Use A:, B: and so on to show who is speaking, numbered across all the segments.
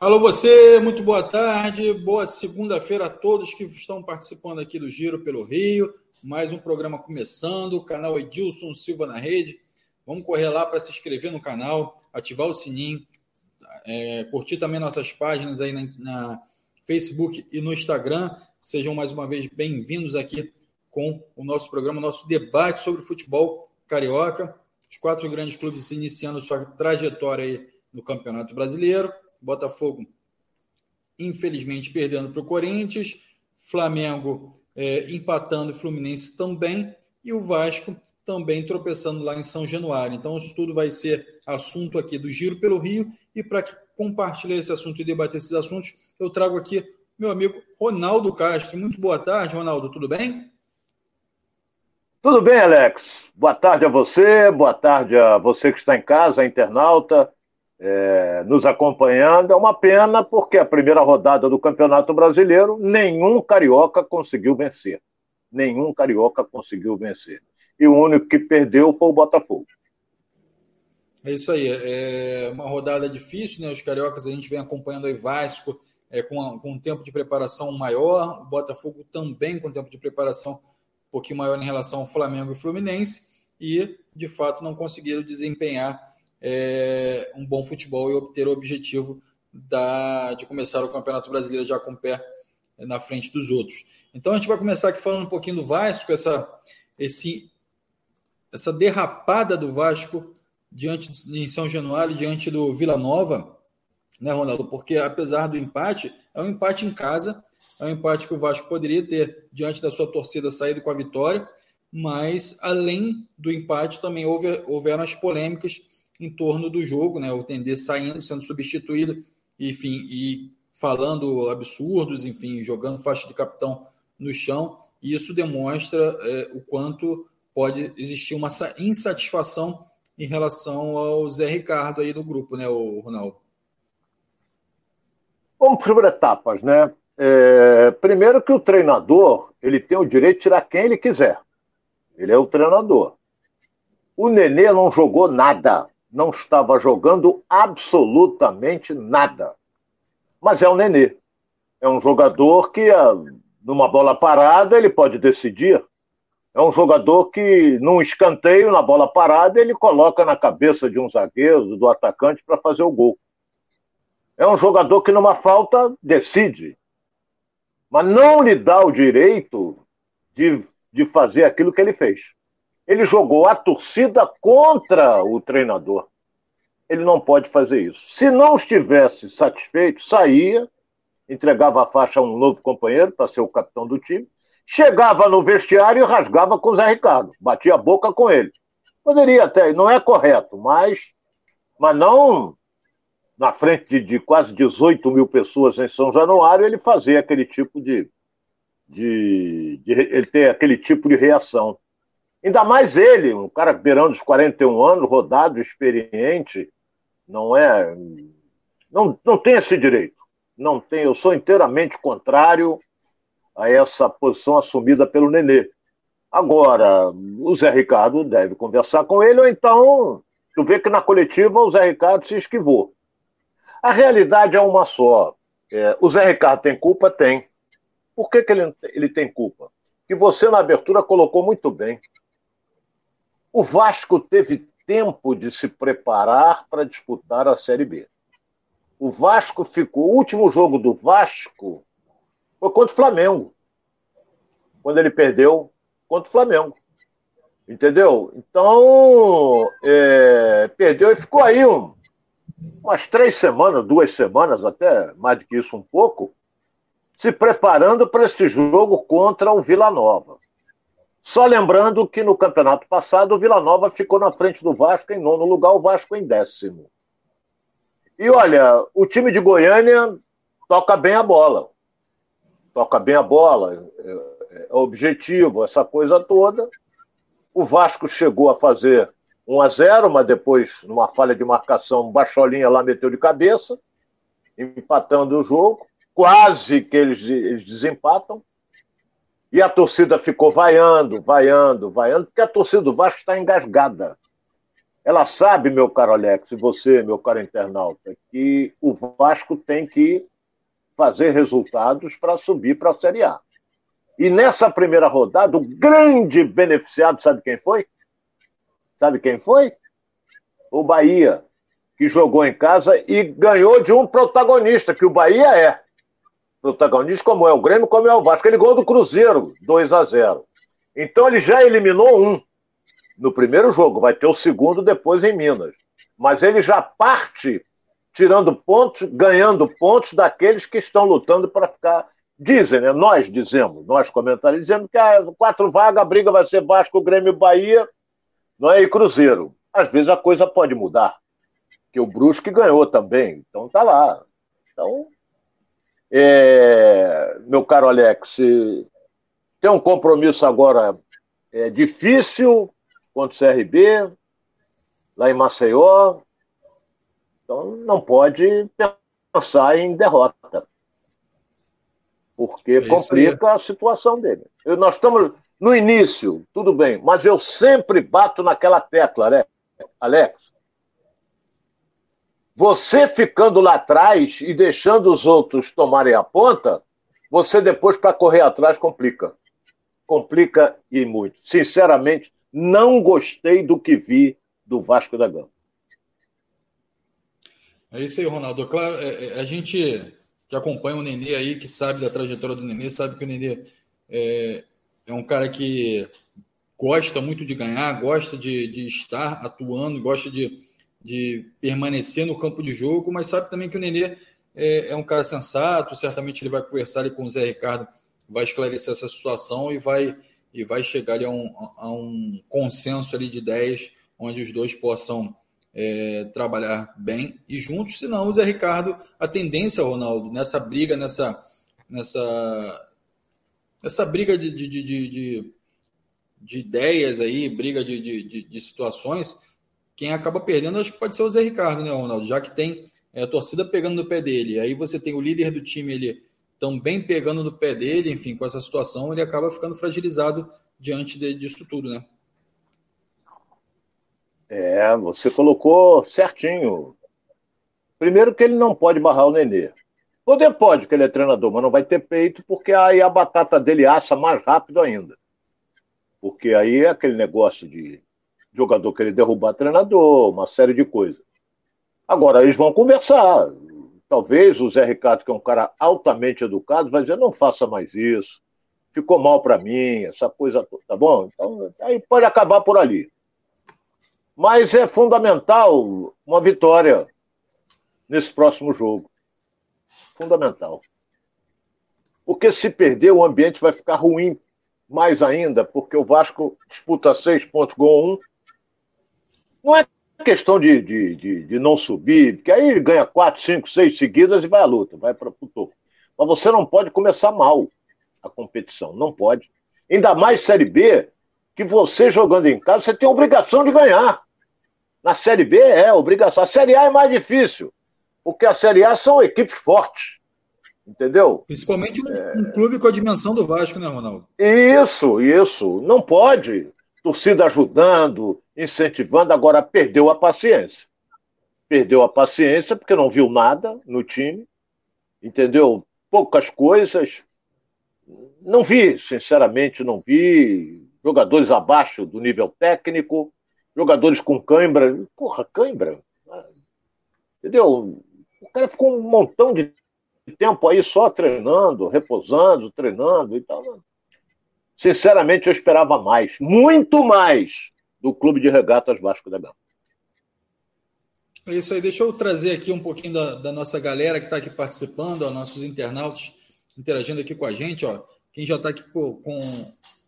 A: Alô, você, muito boa tarde, boa segunda-feira a todos que estão participando aqui do Giro pelo Rio. Mais um programa começando, o canal Edilson Silva na rede. Vamos correr lá para se inscrever no canal, ativar o sininho, é, curtir também nossas páginas aí na, na Facebook e no Instagram. Sejam mais uma vez bem-vindos aqui com o nosso programa, nosso debate sobre futebol carioca. Os quatro grandes clubes iniciando sua trajetória aí no Campeonato Brasileiro. Botafogo, infelizmente, perdendo para o Corinthians, Flamengo é, empatando Fluminense também, e o Vasco também tropeçando lá em São Januário. Então, isso tudo vai ser assunto aqui do Giro pelo Rio, e para compartilhar esse assunto e debater esses assuntos, eu trago aqui meu amigo Ronaldo Castro. Muito boa tarde, Ronaldo, tudo bem?
B: Tudo bem, Alex. Boa tarde a você, boa tarde a você que está em casa, internauta é, nos acompanhando. É uma pena porque a primeira rodada do Campeonato Brasileiro, nenhum carioca conseguiu vencer. Nenhum carioca conseguiu vencer. E o único que perdeu foi o Botafogo.
A: É isso aí. É uma rodada difícil, né? Os cariocas a gente vem acompanhando aí Vasco é, com, com um tempo de preparação maior, o Botafogo também com tempo de preparação um pouquinho maior em relação ao Flamengo e Fluminense, e de fato não conseguiram desempenhar é, um bom futebol e obter o objetivo da, de começar o Campeonato Brasileiro já com o pé na frente dos outros. Então a gente vai começar aqui falando um pouquinho do Vasco, essa, esse, essa derrapada do Vasco diante em São Januário, diante do Vila Nova, né, Ronaldo? Porque apesar do empate, é um empate em casa, é um empate que o Vasco poderia ter diante da sua torcida saído com a vitória, mas além do empate também houve, houveram as polêmicas em torno do jogo, né? O Tendê saindo, sendo substituído, enfim, e falando absurdos, enfim, jogando faixa de capitão no chão. E isso demonstra é, o quanto pode existir uma insatisfação em relação ao Zé Ricardo aí do grupo, né, o Ronaldo?
B: Vamos por etapas, né? É, primeiro que o treinador ele tem o direito de tirar quem ele quiser. Ele é o treinador. O Nenê não jogou nada não estava jogando absolutamente nada. Mas é o Nenê. É um jogador que, ah, numa bola parada, ele pode decidir. É um jogador que, num escanteio, na bola parada, ele coloca na cabeça de um zagueiro, do atacante, para fazer o gol. É um jogador que, numa falta, decide. Mas não lhe dá o direito de, de fazer aquilo que ele fez. Ele jogou a torcida contra o treinador. Ele não pode fazer isso. Se não estivesse satisfeito, saía, entregava a faixa a um novo companheiro para ser o capitão do time, chegava no vestiário e rasgava com o Zé Ricardo, batia a boca com ele. Poderia até, não é correto, mas, mas não na frente de, de quase 18 mil pessoas em São Januário, ele fazer aquele tipo de, de, de, ele ter aquele tipo de reação. Ainda mais ele, um cara beirando os 41 anos, rodado, experiente, não é. Não, não tem esse direito. Não tem. Eu sou inteiramente contrário a essa posição assumida pelo Nenê. Agora, o Zé Ricardo deve conversar com ele, ou então, tu vê que na coletiva o Zé Ricardo se esquivou. A realidade é uma só. É, o Zé Ricardo tem culpa? Tem. Por que, que ele, ele tem culpa? Que você, na abertura, colocou muito bem. O Vasco teve tempo de se preparar para disputar a Série B. O Vasco ficou. O último jogo do Vasco foi contra o Flamengo. Quando ele perdeu contra o Flamengo. Entendeu? Então, é, perdeu e ficou aí um, umas três semanas, duas semanas, até mais do que isso um pouco, se preparando para esse jogo contra o Vila Nova. Só lembrando que no campeonato passado o Vila Nova ficou na frente do Vasco em nono lugar, o Vasco em décimo. E olha, o time de Goiânia toca bem a bola. Toca bem a bola, é, é, é objetivo, essa coisa toda. O Vasco chegou a fazer 1 a 0 mas depois, numa falha de marcação, Bacholinha lá meteu de cabeça, empatando o jogo. Quase que eles desempatam. E a torcida ficou vaiando, vaiando, vaiando, porque a torcida do Vasco está engasgada. ela sabe, meu caro Alex, e você, meu caro internauta, que o Vasco tem que fazer resultados para subir para a Série A. E nessa primeira rodada, o grande beneficiado, sabe quem foi? Sabe quem foi? O Bahia, que jogou em casa e ganhou de um protagonista, que o Bahia é. Protagonista como é o Grêmio, como é o Vasco. Ele ganhou do Cruzeiro, 2 a 0 Então ele já eliminou um no primeiro jogo, vai ter o segundo depois em Minas. Mas ele já parte tirando pontos, ganhando pontos daqueles que estão lutando para ficar. Dizem, né? Nós dizemos, nós comentários, dizendo que a quatro vagas, a briga vai ser Vasco, Grêmio, Bahia, não é? E Cruzeiro. Às vezes a coisa pode mudar. Que o Brusque ganhou também. Então tá lá. Então, é... meu caro Alex, tem um compromisso agora é, difícil contra o CRB, lá em Maceió. Então não pode pensar em derrota. Porque é complica a situação dele. Eu, nós estamos no início, tudo bem, mas eu sempre bato naquela tecla, né? Alex. Você ficando lá atrás e deixando os outros tomarem a ponta, você depois, para correr atrás, complica. Complica e muito. Sinceramente, não gostei do que vi do Vasco da Gama.
A: É isso aí, Ronaldo. Claro, é, é, a gente que acompanha o Nenê aí, que sabe da trajetória do Nenê, sabe que o Nenê é, é um cara que gosta muito de ganhar, gosta de, de estar atuando, gosta de, de permanecer no campo de jogo, mas sabe também que o Nenê é, é um cara sensato, certamente ele vai conversar ali com o Zé Ricardo, vai esclarecer essa situação e vai, e vai chegar ali a um, a um consenso ali de ideias onde os dois possam é, trabalhar bem. E juntos, senão o Zé Ricardo, a tendência, Ronaldo, nessa briga, nessa, nessa, nessa briga de, de, de, de, de ideias aí, briga de, de, de, situações, quem acaba perdendo acho que pode ser o Zé Ricardo, né, Ronaldo? Já que tem é, a torcida pegando no pé dele, aí você tem o líder do time ele também pegando no pé dele, enfim, com essa situação, ele acaba ficando fragilizado diante de, disso tudo, né?
B: É, você colocou certinho. Primeiro que ele não pode barrar o Nenê. Poder pode, que ele é treinador, mas não vai ter peito, porque aí a batata dele assa mais rápido ainda. Porque aí é aquele negócio de jogador querer derrubar treinador, uma série de coisas. Agora, eles vão conversar. Talvez o Zé Ricardo, que é um cara altamente educado, vai dizer: não faça mais isso, ficou mal para mim, essa coisa toda, tá bom? Então, aí pode acabar por ali. Mas é fundamental uma vitória nesse próximo jogo. Fundamental. Porque se perder, o ambiente vai ficar ruim mais ainda, porque o Vasco disputa seis pontos, gol um. Não é questão de, de, de, de, não subir, porque aí ele ganha quatro, cinco, seis seguidas e vai à luta, vai para o topo. Mas você não pode começar mal a competição, não pode. Ainda mais Série B, que você jogando em casa, você tem a obrigação de ganhar. Na Série B é obrigação. A Série A é mais difícil, porque a Série A são equipes fortes. Entendeu?
A: Principalmente um, é... um clube com a dimensão do Vasco, né, Ronaldo?
B: Isso, isso. Não pode. Torcida ajudando, incentivando, agora perdeu a paciência. Perdeu a paciência porque não viu nada no time, entendeu? Poucas coisas. Não vi, sinceramente, não vi jogadores abaixo do nível técnico jogadores com cãibra. Porra, cãibra? Entendeu? O cara ficou um montão de tempo aí só treinando, repousando, treinando e tal. Sinceramente, eu esperava mais, muito mais, do Clube de Regatas Vasco da Gama.
A: É isso aí, deixa eu trazer aqui um pouquinho da, da nossa galera que está aqui participando, ó, nossos internautas interagindo aqui com a gente. Ó. Quem já está aqui com, com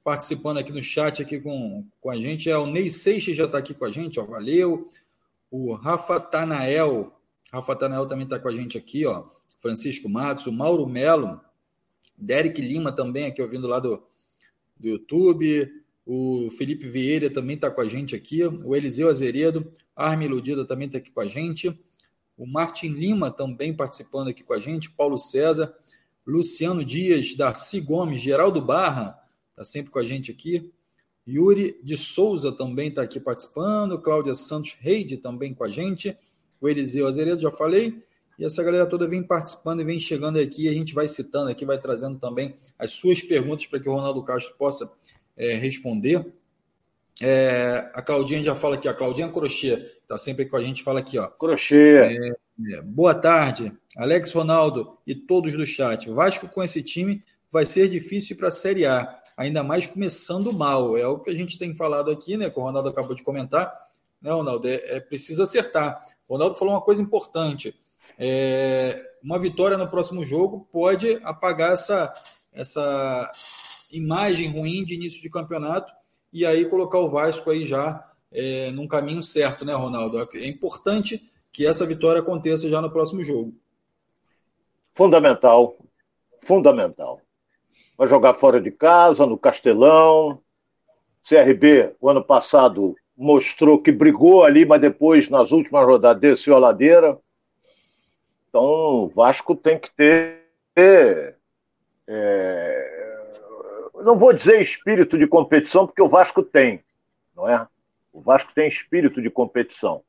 A: participando aqui no chat aqui com, com a gente. É o Ney Seixas já está aqui com a gente, ó, valeu. O Rafa Tanael, Rafa Tanael também está com a gente aqui, ó. Francisco Matos, o Mauro Melo, Derek Lima também aqui ouvindo lá do, do YouTube. O Felipe Vieira também está com a gente aqui. O Eliseu Azeredo, Arme Iludida também está aqui com a gente. O Martin Lima também participando aqui com a gente. Paulo César, Luciano Dias, Darcy Gomes, Geraldo Barra, está sempre com a gente aqui. Yuri de Souza também está aqui participando. Cláudia Santos Reide também com a gente. O Eliseu Azeredo, já falei. E essa galera toda vem participando e vem chegando aqui. A gente vai citando aqui, vai trazendo também as suas perguntas para que o Ronaldo Castro possa é, responder. É, a Claudinha já fala aqui, a Claudinha Crochê está sempre com a gente, fala aqui, ó.
B: Crochê.
A: É, é, boa tarde, Alex Ronaldo e todos do chat. Vasco com esse time vai ser difícil para a Série A, ainda mais começando mal. É o que a gente tem falado aqui, né? Que o Ronaldo acabou de comentar. Né, Ronaldo? É, é precisa acertar. O Ronaldo falou uma coisa importante. É, uma vitória no próximo jogo pode apagar essa, essa imagem ruim de início de campeonato e aí colocar o Vasco aí já é, num caminho certo, né, Ronaldo? É importante que essa vitória aconteça já no próximo jogo.
B: Fundamental, fundamental. Vai jogar fora de casa, no Castelão. CRB, o ano passado, mostrou que brigou ali, mas depois, nas últimas rodadas, desceu a ladeira. Então, o Vasco tem que ter. É, não vou dizer espírito de competição, porque o Vasco tem, não é? O Vasco tem espírito de competição.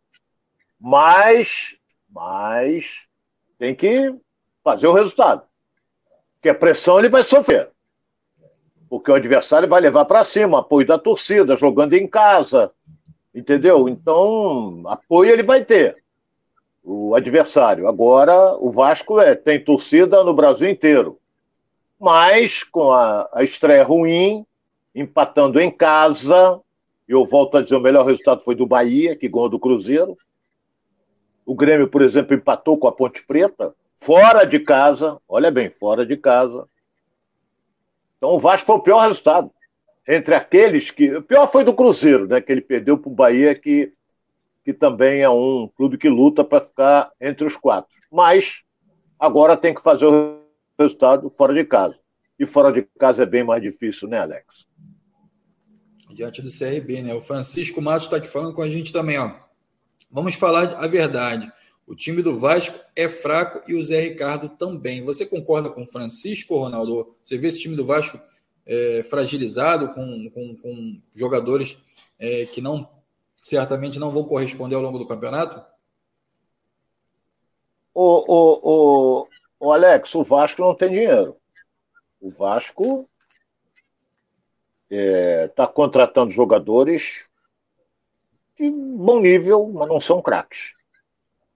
B: Mas, mas tem que fazer o resultado. Porque a pressão ele vai sofrer. Porque o adversário vai levar para cima, apoio da torcida, jogando em casa. Entendeu? Então, apoio ele vai ter. O adversário. Agora, o Vasco é, tem torcida no Brasil inteiro. Mas, com a, a estreia ruim, empatando em casa, eu volto a dizer, o melhor resultado foi do Bahia, que ganhou do Cruzeiro. O Grêmio, por exemplo, empatou com a Ponte Preta, fora de casa. Olha bem, fora de casa. Então o Vasco foi o pior resultado. Entre aqueles que. O pior foi do Cruzeiro, né? Que ele perdeu para o Bahia, que, que também é um clube que luta para ficar entre os quatro. Mas agora tem que fazer o resultado fora de casa. E fora de casa é bem mais difícil, né, Alex?
A: diante do CRB, né? O Francisco Matos está aqui falando com a gente também, ó. Vamos falar a verdade. O time do Vasco é fraco e o Zé Ricardo também. Você concorda com o Francisco, Ronaldo? Você vê esse time do Vasco é, fragilizado, com, com, com jogadores é, que não certamente não vão corresponder ao longo do campeonato?
B: O, o, o, o Alex, o Vasco não tem dinheiro. O Vasco está é, tá contratando jogadores de bom nível, mas não são craques.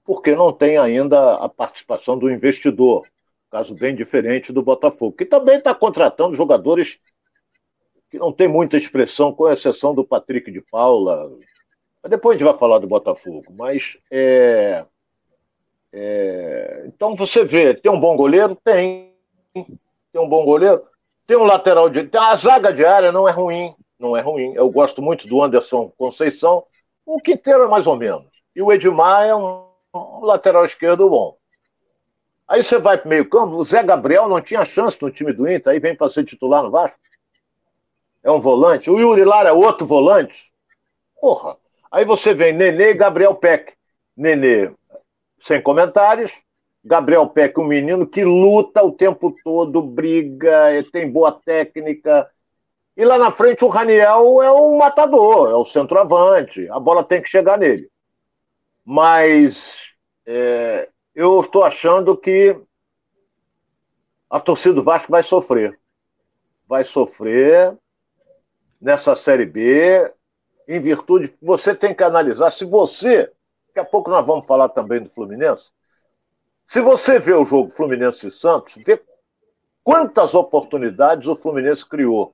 B: Porque não tem ainda a participação do investidor, caso bem diferente do Botafogo, que também está contratando jogadores que não tem muita expressão, com exceção do Patrick de Paula. Depois a gente vai falar do Botafogo, mas é, é, então você vê, tem um bom goleiro? Tem. Tem um bom goleiro? Tem um lateral de. A zaga de área não é ruim. Não é ruim. Eu gosto muito do Anderson Conceição. O Quinteiro é mais ou menos. E o Edmar é um, um lateral esquerdo bom. Aí você vai para o meio-campo. O Zé Gabriel não tinha chance no time do Inter. Aí vem para ser titular no Vasco. É um volante. O Yuri Lara é outro volante. Porra. Aí você vem Nenê e Gabriel Peck. Nenê, sem comentários. Gabriel Peck, um menino que luta o tempo todo, briga, tem boa técnica. E lá na frente o Raniel é um matador, é o centroavante. A bola tem que chegar nele. Mas é, eu estou achando que a torcida do Vasco vai sofrer. Vai sofrer nessa Série B, em virtude. Você tem que analisar. Se você. Daqui a pouco nós vamos falar também do Fluminense. Se você vê o jogo Fluminense e Santos, vê quantas oportunidades o Fluminense criou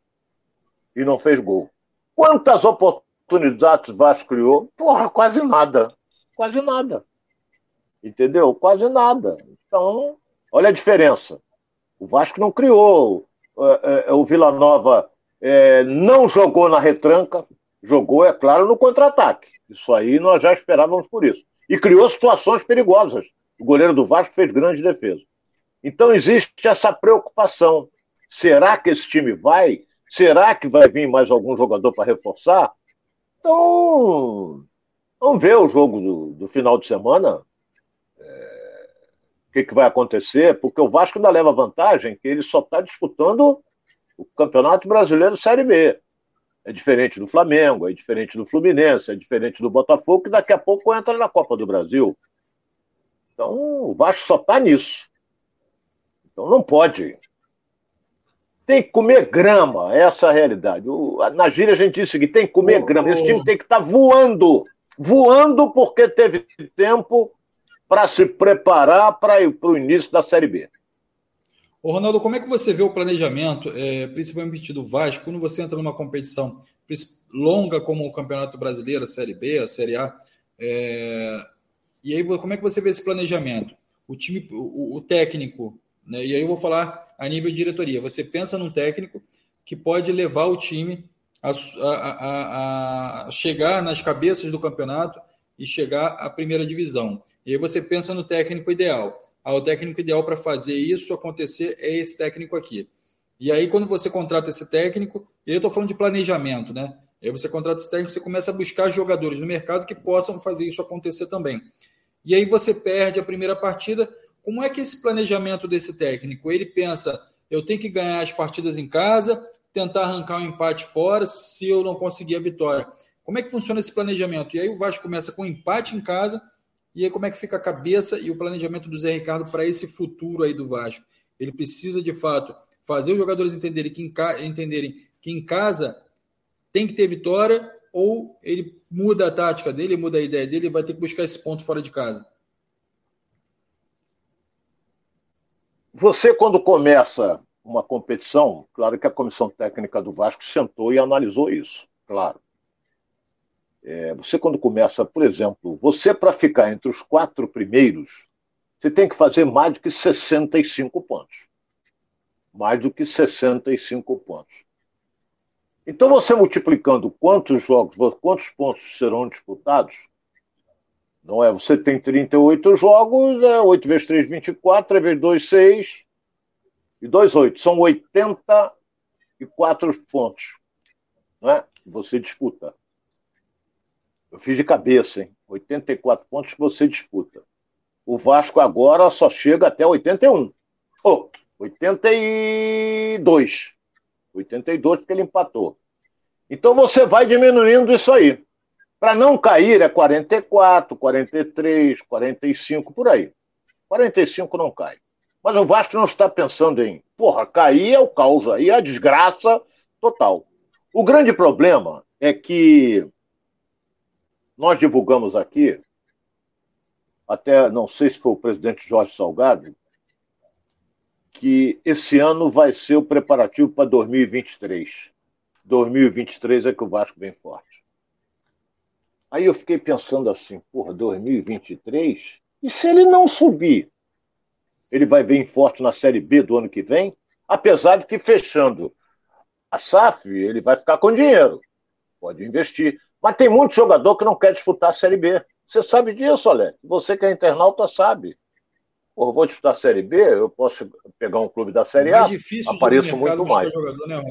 B: e não fez gol. Quantas oportunidades o Vasco criou? Porra, quase nada. Quase nada. Entendeu? Quase nada. Então, olha a diferença. O Vasco não criou. É, é, o Vila Nova é, não jogou na retranca, jogou, é claro, no contra-ataque. Isso aí nós já esperávamos por isso. E criou situações perigosas. O goleiro do Vasco fez grande defesa. Então existe essa preocupação. Será que esse time vai? Será que vai vir mais algum jogador para reforçar? Então, vamos ver o jogo do, do final de semana. É, o que, que vai acontecer? Porque o Vasco ainda leva vantagem que ele só está disputando o Campeonato Brasileiro Série B. É diferente do Flamengo, é diferente do Fluminense, é diferente do Botafogo, que daqui a pouco entra na Copa do Brasil. Então, o Vasco só está nisso. Então, não pode. Tem que comer grama, essa é a realidade. O, na gíria a gente disse que tem que comer grama. Esse time tem que estar tá voando. Voando porque teve tempo para se preparar para o início da Série B.
A: Ô Ronaldo, como é que você vê o planejamento, é, principalmente do Vasco, quando você entra numa competição longa como o Campeonato Brasileiro, a Série B, a Série A? É, e aí, como é que você vê esse planejamento? O time, o, o técnico, né? E aí eu vou falar a nível de diretoria. Você pensa num técnico que pode levar o time a, a, a, chegar nas cabeças do campeonato e chegar à primeira divisão. E aí você pensa no técnico ideal ah, o técnico ideal para fazer isso acontecer é esse técnico aqui. E aí, quando você contrata esse técnico, e eu estou falando de planejamento, né? Aí você contrata esse técnico, você começa a buscar jogadores no mercado que possam fazer isso acontecer também. E aí você perde a primeira partida. Como é que esse planejamento desse técnico? Ele pensa, eu tenho que ganhar as partidas em casa, tentar arrancar um empate fora, se eu não conseguir a vitória. Como é que funciona esse planejamento? E aí o Vasco começa com um empate em casa e aí, como é que fica a cabeça e o planejamento do Zé Ricardo para esse futuro aí do Vasco? Ele precisa, de fato, fazer os jogadores entenderem que, em, entenderem que em casa tem que ter vitória ou ele muda a tática dele, muda a ideia dele e vai ter que buscar esse ponto fora de casa?
B: Você, quando começa uma competição, claro que a comissão técnica do Vasco sentou e analisou isso, claro. É, você, quando começa, por exemplo, você para ficar entre os quatro primeiros, você tem que fazer mais do que 65 pontos. Mais do que 65 pontos. Então, você multiplicando quantos jogos, quantos pontos serão disputados, não é? Você tem 38 jogos, é 8 vezes 3, 24, 3 vezes 2, 6 e 2, 8. São 84 pontos. Não é? Você disputa. Eu fiz de cabeça, hein? 84 pontos que você disputa. O Vasco agora só chega até 81. Oh, 82. 82 porque ele empatou. Então você vai diminuindo isso aí. Para não cair é 44, 43, 45, por aí. 45 não cai. Mas o Vasco não está pensando em, porra, cair é o caos aí, é a desgraça total. O grande problema é que nós divulgamos aqui, até não sei se foi o presidente Jorge Salgado, que esse ano vai ser o preparativo para 2023. 2023 é que o Vasco vem forte. Aí eu fiquei pensando assim, porra, 2023? E se ele não subir? Ele vai vir forte na Série B do ano que vem? Apesar de que fechando a SAF, ele vai ficar com dinheiro. Pode investir. Mas tem muito jogador que não quer disputar a Série B. Você sabe disso, Alex. Você que é internauta sabe. Pô, vou disputar a Série B, eu posso pegar um clube da Série A, difícil apareço muito mais. Jogador, né,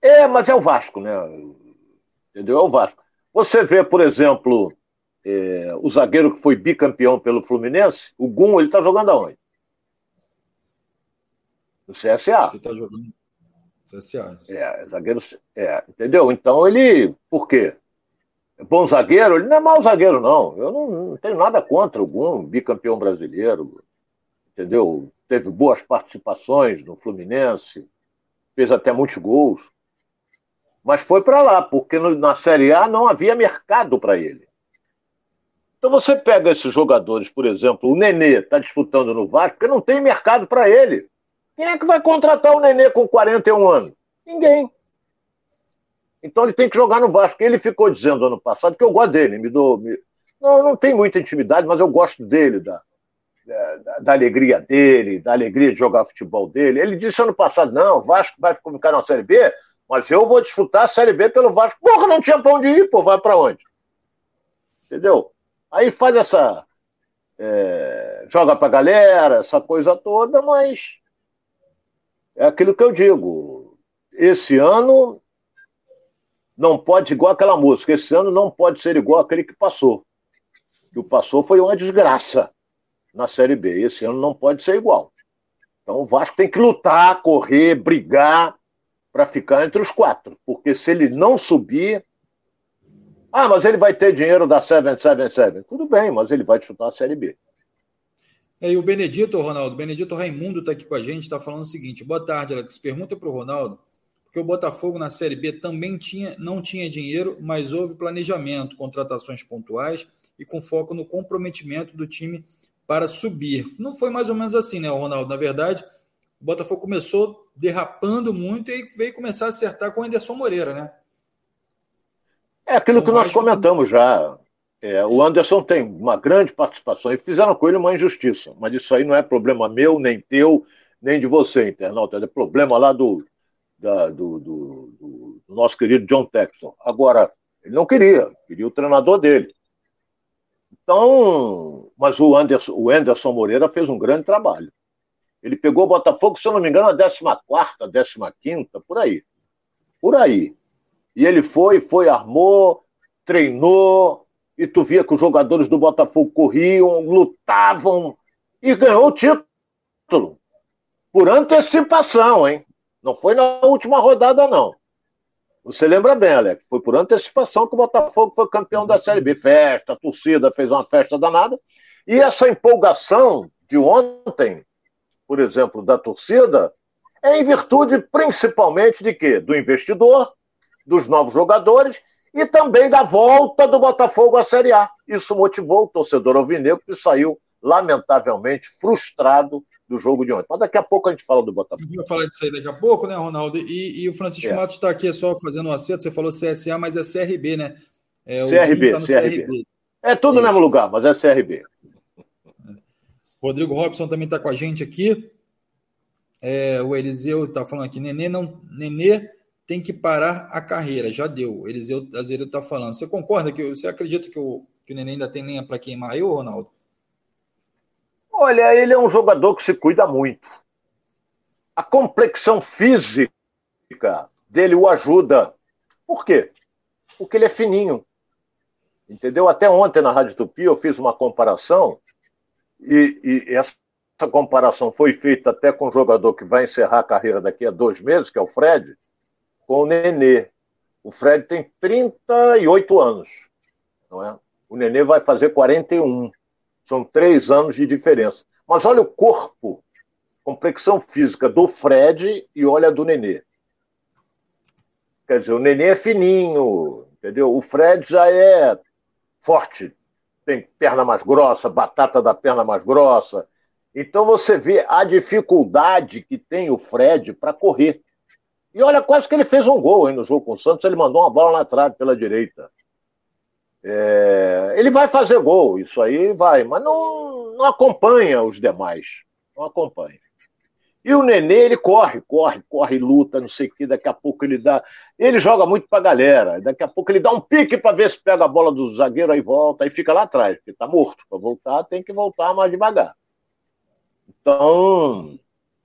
B: é, mas é o Vasco, né? Entendeu? É o Vasco. Você vê, por exemplo, é, o zagueiro que foi bicampeão pelo Fluminense, o Gum, ele tá jogando aonde? No CSA. Acho que tá jogando. É, zagueiro. É, entendeu? Então ele. Por quê? É bom zagueiro? Ele não é mau zagueiro, não. Eu não, não tenho nada contra algum bicampeão brasileiro. Entendeu? Teve boas participações no Fluminense, fez até muitos gols. Mas foi para lá, porque no, na Série A não havia mercado para ele. Então você pega esses jogadores, por exemplo, o Nenê está disputando no Vasco, porque não tem mercado para ele. Quem é que vai contratar o Nenê com 41 anos? Ninguém. Então ele tem que jogar no Vasco. Ele ficou dizendo ano passado que eu gosto dele. Me dou, me... Não, não tem muita intimidade, mas eu gosto dele, da, da, da, alegria dele, da alegria de jogar futebol dele. Ele disse ano passado: não, o Vasco vai ficar na Série B, mas eu vou disputar a Série B pelo Vasco. Porra, não tinha pra onde ir, pô, vai para onde? Entendeu? Aí faz essa. É, joga pra galera, essa coisa toda, mas é aquilo que eu digo. Esse ano não pode igual aquela música. Esse ano não pode ser igual aquele que passou. O que passou foi uma desgraça na Série B. Esse ano não pode ser igual. Então o Vasco tem que lutar, correr, brigar para ficar entre os quatro, porque se ele não subir. Ah, mas ele vai ter dinheiro da 777. Tudo bem, mas ele vai disputar a Série B.
A: É, e o Benedito, Ronaldo, Benedito Raimundo está aqui com a gente, está falando o seguinte: boa tarde, Alex. Pergunta para o Ronaldo, porque o Botafogo na Série B também tinha, não tinha dinheiro, mas houve planejamento, contratações pontuais e com foco no comprometimento do time para subir. Não foi mais ou menos assim, né, Ronaldo? Na verdade, o Botafogo começou derrapando muito e veio começar a acertar com o Anderson Moreira, né?
B: É aquilo que nós comentamos já. É, o Anderson tem uma grande participação e fizeram com ele uma injustiça, mas isso aí não é problema meu, nem teu, nem de você, internauta. É problema lá do, da, do, do, do, do nosso querido John Texton. Agora, ele não queria, queria o treinador dele. Então, mas o Anderson, o Anderson Moreira fez um grande trabalho. Ele pegou o Botafogo, se eu não me engano, a 14, 15, por aí. Por aí. E ele foi, foi, armou, treinou, e tu via que os jogadores do Botafogo corriam, lutavam e ganhou o título. Por antecipação, hein? Não foi na última rodada, não. Você lembra bem, Alex? Foi por antecipação que o Botafogo foi campeão da Série B. Festa, torcida fez uma festa danada. E essa empolgação de ontem, por exemplo, da torcida, é em virtude principalmente de quê? Do investidor, dos novos jogadores e também da volta do Botafogo à Série A. Isso motivou o torcedor alvinegro que saiu lamentavelmente frustrado do jogo de ontem. Mas daqui a pouco a gente fala do Botafogo. A gente
A: vai falar disso aí daqui a pouco, né, Ronaldo? E, e o Francisco é. Matos está aqui só fazendo um acerto. Você falou CSA, mas é CRB, né?
B: É, CRB, tá CRB. CRB. É tudo Isso. no mesmo lugar, mas é CRB.
A: Rodrigo Robson também está com a gente aqui. É, o Eliseu está falando aqui, Nenê, não, Nenê tem que parar a carreira, já deu. Eliseu Azevedo está falando. Você concorda que você acredita que o, que o Nenê ainda tem lenha para queimar aí, Ronaldo?
B: Olha, ele é um jogador que se cuida muito. A complexão física dele o ajuda. Por quê? Porque ele é fininho. Entendeu? Até ontem na Rádio Tupi eu fiz uma comparação e, e essa comparação foi feita até com um jogador que vai encerrar a carreira daqui a dois meses, que é o Fred, com o Nenê. O Fred tem 38 anos, não é? O Nenê vai fazer 41. São três anos de diferença. Mas olha o corpo, complexão física do Fred e olha a do Nenê. Quer dizer, o Nenê é fininho, entendeu? O Fred já é forte, tem perna mais grossa, batata da perna mais grossa. Então você vê a dificuldade que tem o Fred para correr. E olha, quase que ele fez um gol hein, no jogo com o Santos, ele mandou uma bola na trave pela direita. É, ele vai fazer gol, isso aí vai, mas não, não acompanha os demais. Não acompanha. E o Nenê, ele corre, corre, corre, luta, não sei o que, daqui a pouco ele dá. Ele joga muito pra galera, daqui a pouco ele dá um pique para ver se pega a bola do zagueiro, aí volta, aí fica lá atrás, porque tá morto. Para voltar, tem que voltar mais devagar. Então,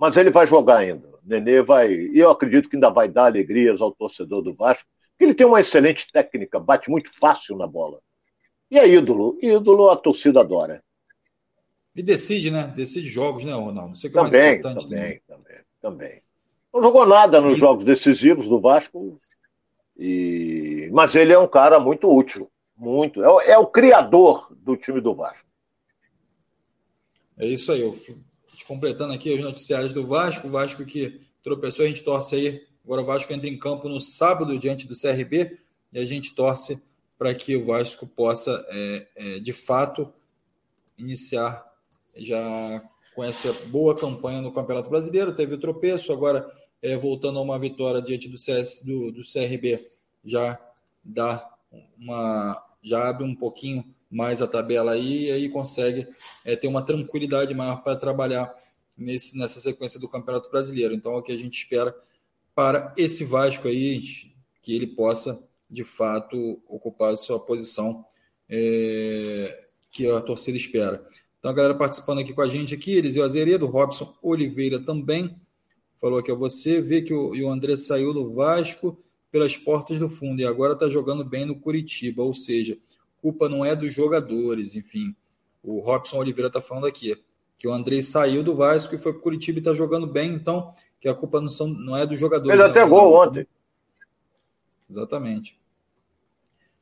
B: mas ele vai jogar ainda. O Nenê vai. E eu acredito que ainda vai dar alegrias ao torcedor do Vasco, ele tem uma excelente técnica, bate muito fácil na bola. E é ídolo. Ídolo a torcida adora.
A: E decide, né? Decide jogos, né, Ronaldo?
B: Sei que também, é mais importante. Também, né? também, também. Não jogou nada nos Isso. jogos decisivos do Vasco. E... Mas ele é um cara muito útil. Muito. É o, é o criador do time do Vasco.
A: É isso aí. Eu, completando aqui os noticiários do Vasco. O Vasco que tropeçou, a gente torce aí Agora o Vasco entra em campo no sábado diante do CRB e a gente torce para que o Vasco possa, é, é, de fato, iniciar já com essa boa campanha no Campeonato Brasileiro. Teve o tropeço, agora é, voltando a uma vitória diante do, CS, do, do CRB, já dá uma. já abre um pouquinho mais a tabela aí e aí consegue é, ter uma tranquilidade maior para trabalhar nesse, nessa sequência do Campeonato Brasileiro. Então é o que a gente espera para esse Vasco aí, que ele possa, de fato, ocupar a sua posição é, que a torcida espera. Então, a galera participando aqui com a gente aqui, Eliseu Azeredo, Robson Oliveira também, falou que é você, vê que o, o André saiu do Vasco pelas portas do fundo e agora está jogando bem no Curitiba, ou seja, culpa não é dos jogadores, enfim. O Robson Oliveira está falando aqui que o André saiu do Vasco e foi para o Curitiba e está jogando bem, então que a culpa não, são, não é do jogador.
B: Fez até gol ontem.
A: Exatamente.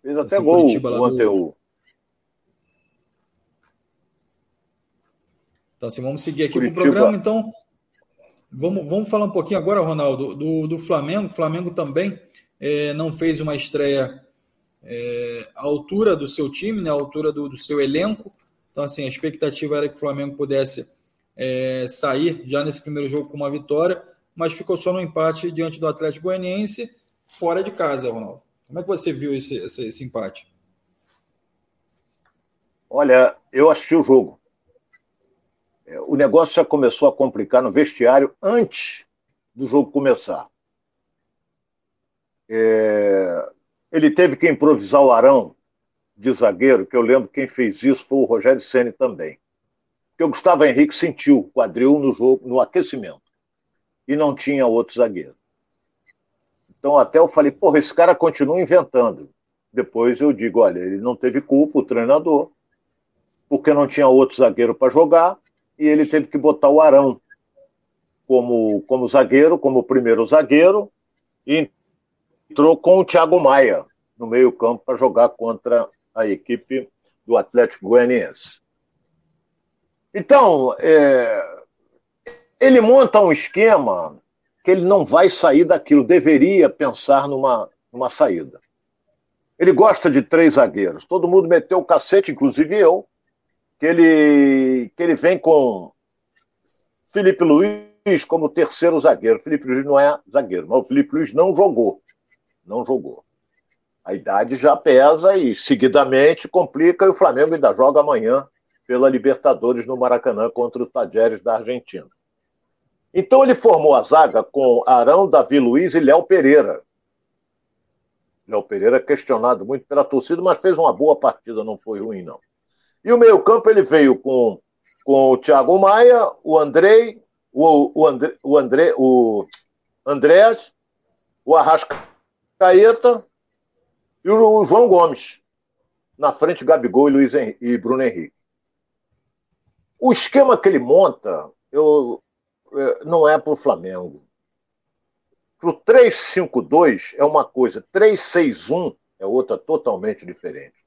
B: Fez até Esse gol ontem do... o.
A: Então, assim, vamos seguir aqui Curitiba. com o programa. Então, vamos, vamos falar um pouquinho agora, Ronaldo, do, do Flamengo. O Flamengo também é, não fez uma estreia é, à altura do seu time, né, à altura do, do, seu elenco. Então, assim, a expectativa era que o Flamengo pudesse é, sair já nesse primeiro jogo com uma vitória, mas ficou só no empate diante do Atlético Goianiense, fora de casa, Ronaldo. Como é que você viu esse, esse, esse empate?
B: Olha, eu assisti o jogo. É, o negócio já começou a complicar no vestiário antes do jogo começar. É, ele teve que improvisar o Arão de zagueiro, que eu lembro quem fez isso foi o Rogério Ceni também. Porque o Gustavo Henrique sentiu o quadril no jogo, no aquecimento. E não tinha outro zagueiro. Então até eu falei, porra, esse cara continua inventando. Depois eu digo, olha, ele não teve culpa, o treinador, porque não tinha outro zagueiro para jogar, e ele teve que botar o Arão como, como zagueiro, como primeiro zagueiro, e entrou com o Thiago Maia no meio-campo para jogar contra a equipe do Atlético Goianiense. Então, é, ele monta um esquema que ele não vai sair daquilo, deveria pensar numa, numa saída. Ele gosta de três zagueiros. Todo mundo meteu o cacete, inclusive eu, que ele, que ele vem com Felipe Luiz como terceiro zagueiro. Felipe Luiz não é zagueiro, mas o Felipe Luiz não jogou não jogou. A idade já pesa e seguidamente complica e o Flamengo ainda joga amanhã pela Libertadores no Maracanã contra o Tajeres da Argentina. Então ele formou a zaga com Arão, Davi Luiz e Léo Pereira. Léo Pereira questionado muito pela torcida, mas fez uma boa partida, não foi ruim não. E o meio-campo ele veio com, com o Thiago Maia, o Andrei, o, o, André, o, André, o Andrés, o Arrasca Caeta e o João Gomes. Na frente, Gabigol e, Luiz Henrique, e Bruno Henrique. O esquema que ele monta eu, é, não é para o Flamengo. Para o 3-5-2 é uma coisa, 3-6-1 é outra totalmente diferente.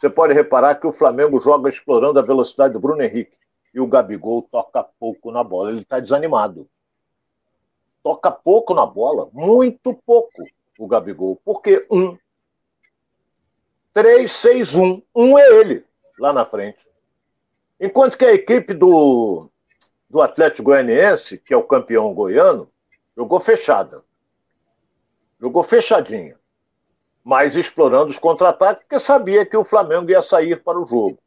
B: Você pode reparar que o Flamengo joga explorando a velocidade do Bruno Henrique e o Gabigol toca pouco na bola. Ele está desanimado. Toca pouco na bola, muito pouco o Gabigol. Porque um, 3, 6, 1. Um é ele lá na frente. Enquanto que a equipe do, do Atlético Goianiense, que é o campeão goiano, jogou fechada. Jogou fechadinha. Mas explorando os contra-ataques, porque sabia que o Flamengo ia sair para o jogo.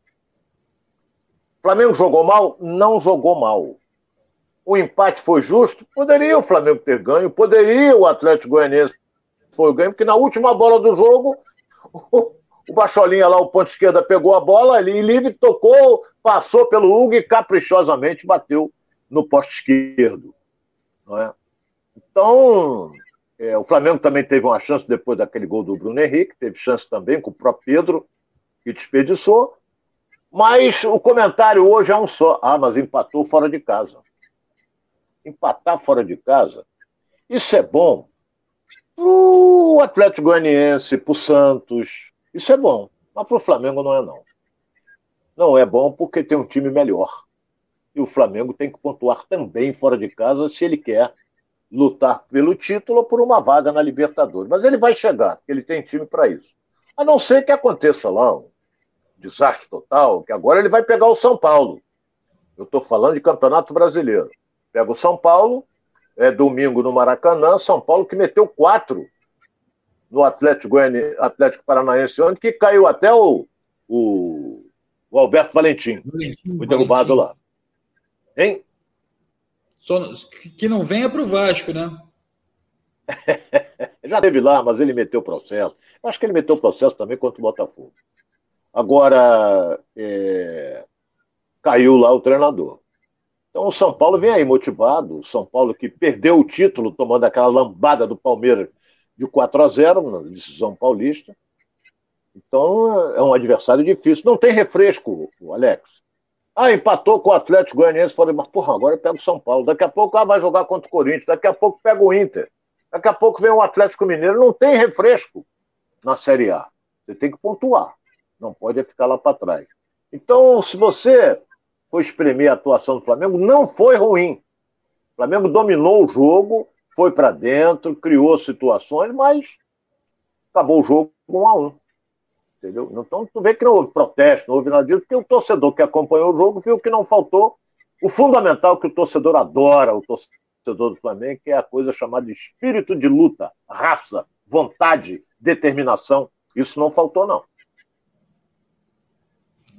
B: O Flamengo jogou mal? Não jogou mal. O empate foi justo? Poderia o Flamengo ter ganho, poderia o Atlético Goianiense foi o ganho, porque na última bola do jogo, o, o Bacholinha lá, o ponto esquerda, pegou a bola ali, livre, tocou, passou pelo Hugo e caprichosamente bateu no poste esquerdo. Não é? Então, é, o Flamengo também teve uma chance depois daquele gol do Bruno Henrique, teve chance também com o próprio Pedro, que desperdiçou. Mas o comentário hoje é um só. Ah, mas empatou fora de casa. Empatar fora de casa, isso é bom o Atlético Goianiense, pro Santos, isso é bom. Mas pro Flamengo não é não. Não é bom porque tem um time melhor. E o Flamengo tem que pontuar também fora de casa se ele quer lutar pelo título ou por uma vaga na Libertadores. Mas ele vai chegar, ele tem time para isso. A não ser que aconteça lá um desastre total, que agora ele vai pegar o São Paulo. Eu estou falando de Campeonato Brasileiro. Pega o São Paulo, é, domingo no Maracanã, São Paulo que meteu quatro no Atlético, Atlético Paranaense ontem, que caiu até o, o, o Alberto Valentim, Valentim foi derrubado Valentim. lá. Hein?
A: Só, que não venha para o Vasco, né?
B: Já teve lá, mas ele meteu o processo. Eu acho que ele meteu o processo também contra o Botafogo. Agora, é... caiu lá o treinador. Então o São Paulo vem aí motivado, o São Paulo que perdeu o título tomando aquela lambada do Palmeiras de 4 a 0 na decisão paulista. Então é um adversário difícil. Não tem refresco, Alex. Ah, empatou com o Atlético Goianiense. Falei, mas porra, agora pega o São Paulo. Daqui a pouco ah, vai jogar contra o Corinthians. Daqui a pouco pega o Inter. Daqui a pouco vem o Atlético Mineiro. Não tem refresco na Série A. Você tem que pontuar. Não pode ficar lá para trás. Então, se você for espremer a atuação do Flamengo, não foi ruim. O Flamengo dominou o jogo, foi para dentro, criou situações, mas acabou o jogo um a um. Entendeu? Então, tu vê que não houve protesto, não houve nada disso, porque o torcedor que acompanhou o jogo viu que não faltou o fundamental que o torcedor adora, o torcedor do Flamengo, que é a coisa chamada espírito de luta, raça, vontade, determinação. Isso não faltou, não.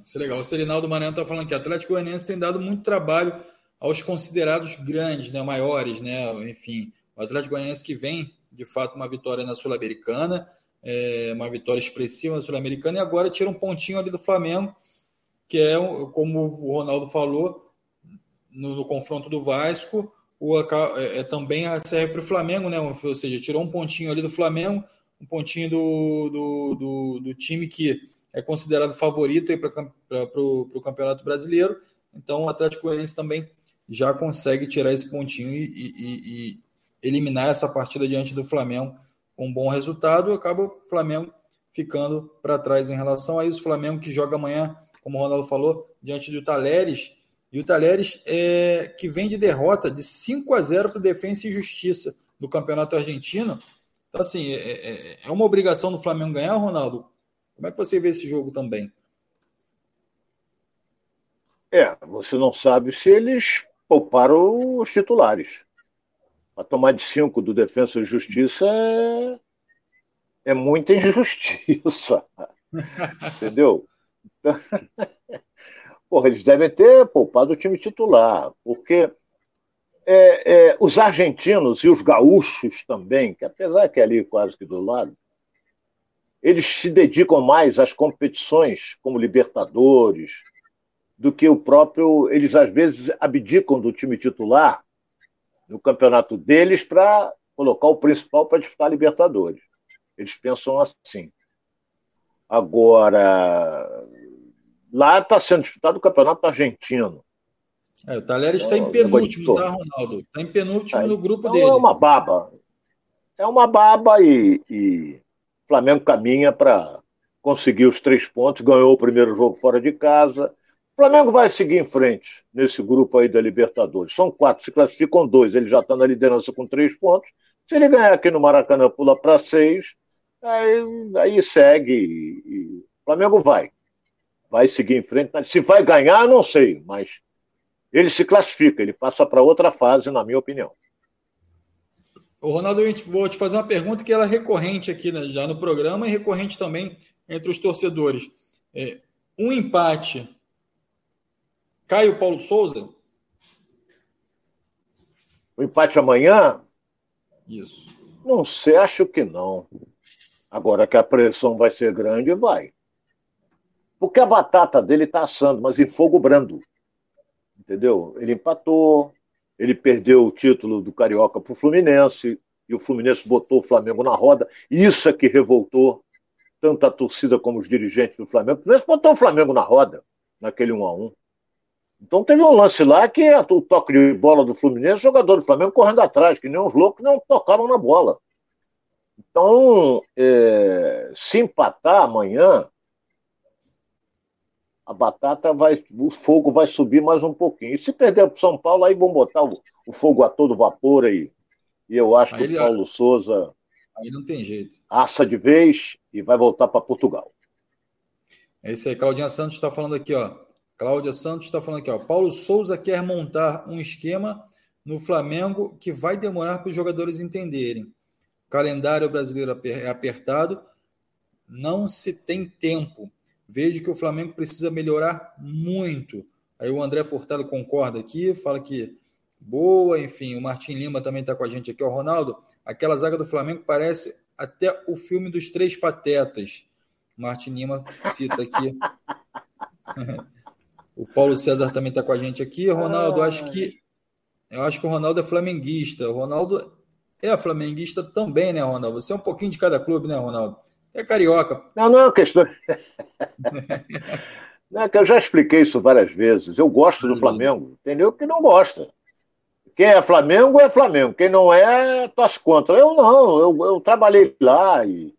A: Isso é legal. O Serinaldo Maranhão está falando que o Atlético Goianiense tem dado muito trabalho aos considerados grandes, né, maiores, né, enfim. O Atlético Goianiense que vem, de fato, uma vitória na Sul-Americana, é, uma vitória expressiva na Sul-Americana, e agora tira um pontinho ali do Flamengo, que é, como o Ronaldo falou, no, no confronto do Vasco, o, é, é também serve para o Flamengo, né? Ou seja, tirou um pontinho ali do Flamengo, um pontinho do, do, do, do time que é considerado favorito para o Campeonato Brasileiro. Então o Atlético Goianiense também já consegue tirar esse pontinho e, e, e eliminar essa partida diante do Flamengo com um bom resultado, acaba o Flamengo ficando para trás em relação a isso. O Flamengo que joga amanhã, como o Ronaldo falou, diante do Talheres, e o Talheres é, que vem de derrota de 5 a 0 para o Defensa e Justiça do Campeonato Argentino. Então, assim, é, é, é uma obrigação do Flamengo ganhar, Ronaldo? Como é que você vê esse jogo também?
B: É, você não sabe se eles pouparam os titulares. Para tomar de cinco do Defensa e Justiça é, é muita injustiça. Entendeu? Porra, eles devem ter poupado o time titular, porque é, é, os argentinos e os gaúchos também, que apesar que é ali quase que do lado, eles se dedicam mais às competições como Libertadores do que o próprio. Eles às vezes abdicam do time titular no campeonato deles para colocar o principal para disputar Libertadores. Eles pensam assim. Agora, lá está sendo disputado o campeonato argentino.
A: É, o Talheres está em penúltimo, tá, Ronaldo? Está em penúltimo é, no grupo
B: então
A: dele. É
B: uma baba. É uma baba e, e o Flamengo caminha para conseguir os três pontos, ganhou o primeiro jogo fora de casa, o Flamengo vai seguir em frente nesse grupo aí da Libertadores. São quatro, se classificam dois. Ele já está na liderança com três pontos. Se ele ganhar aqui no Maracanã, pula para seis. Aí, aí segue. E. O Flamengo vai. Vai seguir em frente. Se vai ganhar, não sei, mas ele se classifica, ele passa para outra fase, na minha opinião.
A: O Ronaldo, eu vou te fazer uma pergunta que ela é recorrente aqui né, já no programa e recorrente também entre os torcedores. É, um empate Caio Paulo Souza?
B: O empate amanhã?
A: Isso.
B: Não sei, acho que não. Agora que a pressão vai ser grande, vai. Porque a batata dele está assando, mas em fogo brando. Entendeu? Ele empatou, ele perdeu o título do Carioca para o Fluminense, e o Fluminense botou o Flamengo na roda. Isso é que revoltou tanto a torcida como os dirigentes do Flamengo. O Fluminense botou o Flamengo na roda, naquele 1 a 1 então teve um lance lá que o toque de bola do Fluminense, o jogador do Flamengo correndo atrás, que nem uns loucos não tocavam na bola. Então, é, se empatar amanhã, a batata vai, o fogo vai subir mais um pouquinho. E se perder para o São Paulo, aí vão botar o, o, fogo a todo vapor aí. E eu acho aí que o Paulo Souza.
A: Aí não tem jeito.
B: Assa de vez e vai voltar para Portugal.
A: É isso aí. Claudinha Santos está falando aqui, ó. Cláudia Santos está falando aqui, ó. Paulo Souza quer montar um esquema no Flamengo que vai demorar para os jogadores entenderem. O calendário brasileiro é apertado, não se tem tempo. Vejo que o Flamengo precisa melhorar muito. Aí o André Furtado concorda aqui, fala que boa, enfim, o Martim Lima também está com a gente aqui. O Ronaldo, aquela zaga do Flamengo parece até o filme dos Três Patetas. Martin Lima cita aqui. O Paulo César também está com a gente aqui. Ronaldo, acho que eu acho que o Ronaldo é flamenguista. O Ronaldo é flamenguista também, né, Ronaldo? Você é um pouquinho de cada clube, né, Ronaldo? É carioca.
B: Não, não é uma questão. Né, que eu já expliquei isso várias vezes. Eu gosto do Flamengo. Entendeu? Que não gosta. Quem é Flamengo é Flamengo. Quem não é, torce contra. Eu não. Eu, eu trabalhei lá e,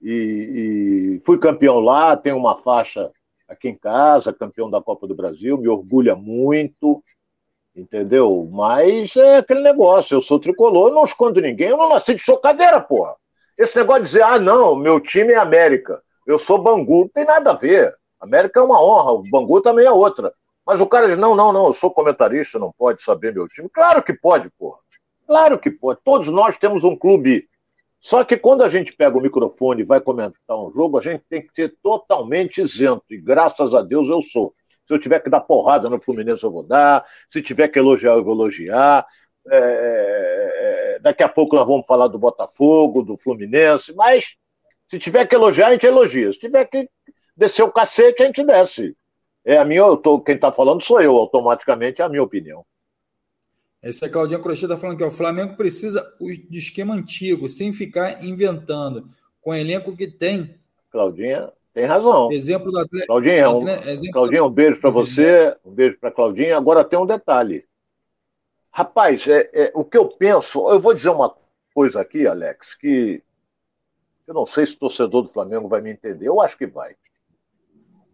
B: e, e fui campeão lá. Tenho uma faixa aqui em casa, campeão da Copa do Brasil. Me orgulha muito. Entendeu? Mas é aquele negócio. Eu sou tricolor, não escondo ninguém. Eu não nasci de chocadeira, porra. Esse negócio de dizer, ah, não, meu time é América. Eu sou Bangu. Não tem nada a ver. América é uma honra, o Bangu também é outra. Mas o cara diz: não, não, não, eu sou comentarista, não pode saber meu time. Claro que pode, porra. Claro que pode. Todos nós temos um clube. Só que quando a gente pega o microfone e vai comentar um jogo, a gente tem que ser totalmente isento. E graças a Deus eu sou. Se eu tiver que dar porrada no Fluminense, eu vou dar. Se tiver que elogiar, eu vou elogiar. É... daqui a pouco nós vamos falar do Botafogo, do Fluminense. Mas se tiver que elogiar, a gente elogia. Se tiver que descer o cacete, a gente desce. É a minha, eu tô, quem está falando sou eu, automaticamente é a minha opinião.
A: Esse é Claudinha Crochê está falando que o Flamengo precisa de esquema antigo, sem ficar inventando, com o elenco que tem.
B: Claudinha tem razão.
A: Exemplo do
B: atleta. Claudinha, um, exemplo Claudinha, um beijo para você, um beijo para Claudinha. Agora tem um detalhe. Rapaz, é, é, o que eu penso, eu vou dizer uma coisa aqui, Alex, que eu não sei se o torcedor do Flamengo vai me entender, eu acho que vai.